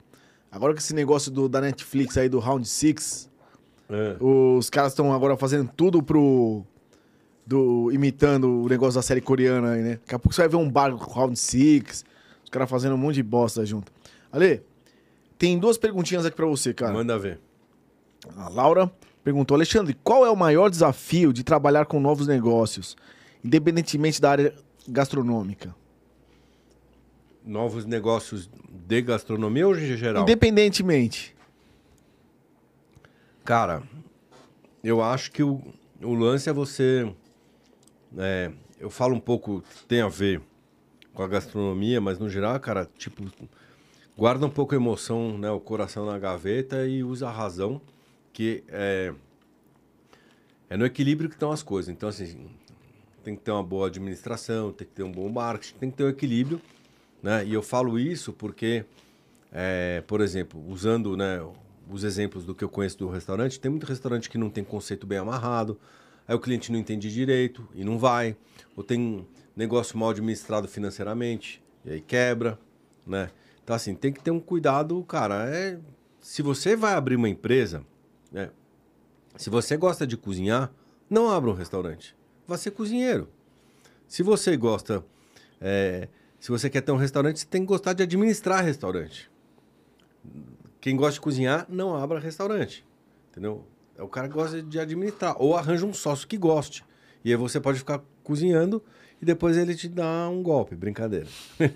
Agora que esse negócio do, da Netflix aí, do Round Six, É. os caras estão agora fazendo tudo pro. Do, imitando o negócio da série coreana aí, né? Daqui a pouco você vai ver um bar com Round Six, os caras fazendo um monte de bosta junto. Ale, tem duas perguntinhas aqui pra você, cara. Manda ver. A Laura perguntou: Alexandre, qual é o maior desafio de trabalhar com novos negócios, independentemente da área gastronômica? Novos negócios de gastronomia ou em geral? Independentemente. Cara, eu acho que o, o lance é você. é, eu falo um pouco, tem a ver com a gastronomia, mas no geral, cara, tipo, guarda um pouco a emoção, né, o coração na gaveta e usa a razão, que é, é no equilíbrio que estão as coisas. Então, assim, tem que ter uma boa administração, tem que ter um bom marketing, tem que ter um equilíbrio, né? E eu falo isso porque, é, por exemplo, usando né, os exemplos do que eu conheço do restaurante, tem muito restaurante que não tem conceito bem amarrado, aí o cliente não entende direito e não vai, ou tem negócio mal administrado financeiramente e aí quebra, né? Então, assim, tem que ter um cuidado, cara. É, se você vai abrir uma empresa, né? Se você gosta de cozinhar, não abra um restaurante. Vá ser cozinheiro. Se você gosta, é, se você quer ter um restaurante, você tem que gostar de administrar restaurante. Quem gosta de cozinhar, não abra restaurante. Entendeu? É o cara que gosta de administrar. Ou arranja um sócio que goste. E aí você pode ficar cozinhando e depois ele te dá um golpe. Brincadeira.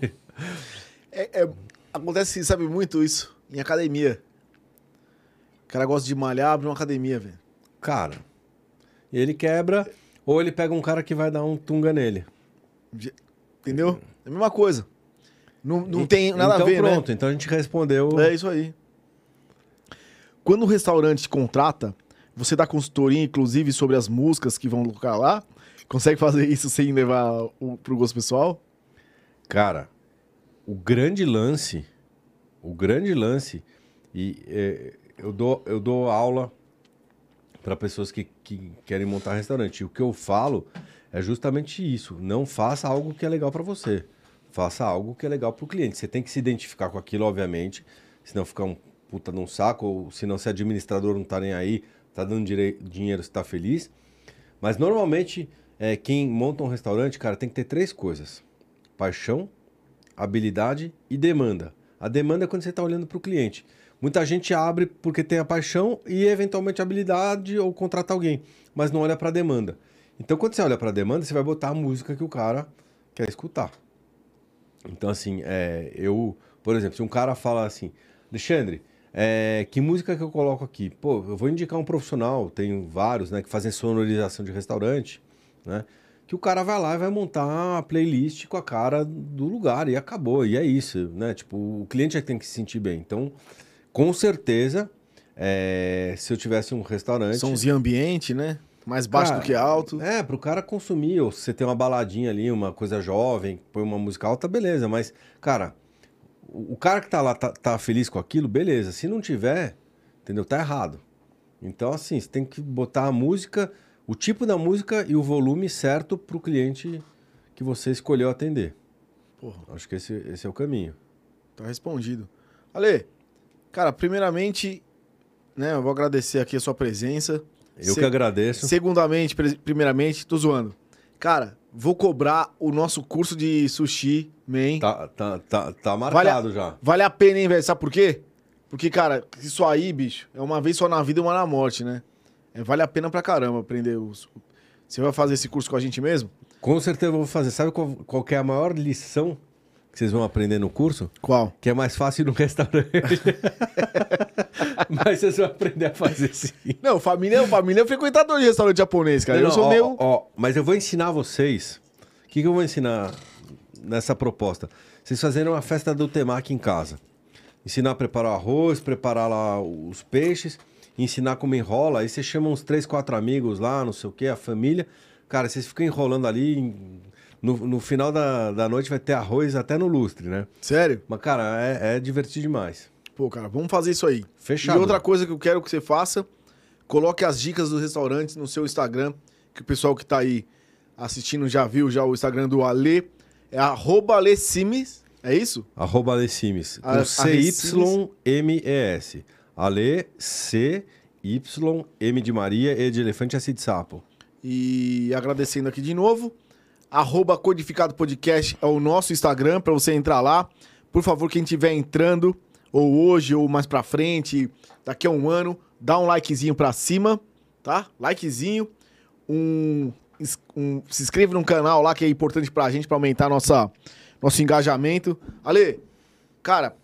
É, é- acontece, sabe muito isso em academia. O cara gosta de malhar, abre uma academia, velho. Cara, e ele quebra, ou ele pega um cara que vai dar um tunga nele. Entendeu? É a mesma coisa. Não, não E- tem nada então, a ver, pronto, então a gente respondeu. né? É isso aí. Quando o restaurante te contrata, você dá consultoria, inclusive, sobre as músicas que vão colocar lá? Consegue fazer isso sem levar o, pro gosto pessoal? Cara, o grande lance, o grande lance, e é, eu, dou, eu dou aula para pessoas que, que querem montar restaurante. E o que eu falo é justamente isso. Não faça algo que é legal para você. Faça algo que é legal para o cliente. Você tem que se identificar com aquilo, obviamente, senão fica um puta num saco, ou se não, se administrador não tá nem aí, tá dando dinheiro, você tá feliz. Mas normalmente, é, quem monta um restaurante, cara, tem que ter três coisas: paixão, habilidade e demanda. A demanda é quando você está olhando para o cliente. Muita gente abre porque tem a paixão e eventualmente habilidade ou contrata alguém, mas não olha para demanda. Então, quando você olha para demanda, você vai botar a música que o cara quer escutar. Então, assim, é, eu, por exemplo, se um cara fala assim, Alexandre, é, que música que eu coloco aqui? Pô, eu vou indicar um profissional, tem vários, né, que fazem sonorização de restaurante, né? Que o cara vai lá e vai montar a playlist com a cara do lugar e acabou, e é isso, né? Tipo, o cliente é que tem que se sentir bem. Então, com certeza, é, se eu tivesse um restaurante. Somzinho ambiente, né? Mais baixo Cara, do que alto. É, pro cara consumir, ou se você tem uma baladinha ali, uma coisa jovem, põe uma música alta, beleza. Mas, cara, o, cara que tá lá tá, tá feliz com aquilo, beleza. Se não tiver, entendeu? Tá errado. Então, assim, você tem que botar a música, o tipo da música e o volume certo pro cliente que você escolheu atender. Porra, Acho que esse, esse é o caminho. tá respondido. Ale, cara, primeiramente, né, eu vou agradecer aqui a sua presença. Eu Se- que agradeço. Segundamente, primeiramente, tô zoando. Cara, vou cobrar o nosso curso de sushi, man. Tá, tá, tá, tá Vale marcado a, já. vale a pena, hein, velho? Sabe por quê? Porque, cara, isso aí, bicho, é uma vez só na vida e uma na morte, né? É, vale a pena pra caramba aprender os. Você vai fazer esse curso com a gente mesmo? Com certeza eu vou fazer. Sabe qual, qual é a maior lição que vocês vão aprender no curso? Qual? Que é mais fácil no restaurante. Mas vocês vão aprender a fazer sim. Não, família, família é frequentador de restaurante japonês, cara. Não, eu não, sou ó, meio. ó, mas eu vou ensinar vocês. O que, que eu vou ensinar nessa proposta? Vocês fazerem uma festa do temaki em casa. Ensinar a preparar o arroz, preparar lá os peixes, ensinar como enrola. Aí você chama uns três, quatro amigos lá, não sei o quê, a família. Cara, vocês ficam enrolando ali. em- No, no final da, da noite vai ter arroz até no lustre, né? Sério? Mas, cara, é, é divertido demais. Pô, cara, vamos fazer isso aí. Fechado. E outra coisa que eu quero que você faça, coloque as dicas dos restaurantes no seu Instagram, que o pessoal que tá aí assistindo já viu já o Instagram do Ale, é arroba Ale Simes, é isso? Arroba Alecimes. Com C-Y-M-E-S. Ale, C, Y, M de Maria, E de elefante, S de sapo. E agradecendo aqui de novo, arroba Codificado Podcast é o nosso Instagram para você entrar lá. Por favor, quem estiver entrando, ou hoje, ou mais pra frente, daqui a um ano, dá um likezinho pra cima, tá? Likezinho, um, um- se inscreve no canal lá que é importante pra gente, pra aumentar nossa, nosso engajamento. Ale, cara,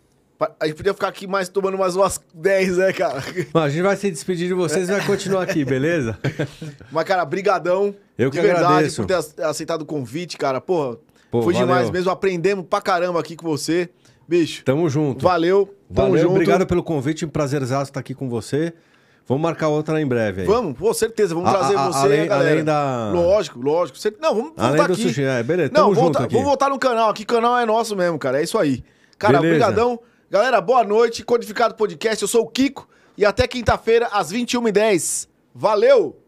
a gente podia ficar aqui mais tomando mais umas 10, né, cara? Bom, a gente vai se despedir de vocês e vai continuar aqui, beleza? Mas, cara, brigadão. Eu de que verdade agradeço. por ter ace- aceitado o convite, cara. Porra, Pô, foi valeu. demais mesmo. Aprendemos pra caramba aqui com você. Bicho, Tamo junto. valeu. Tamo Valeu, junto. obrigado pelo convite. Um prazerzaço estar aqui com você. Vamos marcar outra em breve aí. Vamos, com certeza. Vamos A- trazer a- você, além- além da- Lógico, lógico. Não, vamos Além voltar do aqui. sushi, é, beleza. Não, Tamo junto volta, aqui. vamos voltar no canal. Aqui o canal é nosso mesmo, cara. É isso aí. Cara, Beleza. brigadão. Galera, boa noite. Codificado Podcast. Eu sou o Kiko. E até quinta-feira, às 21h10. Valeu!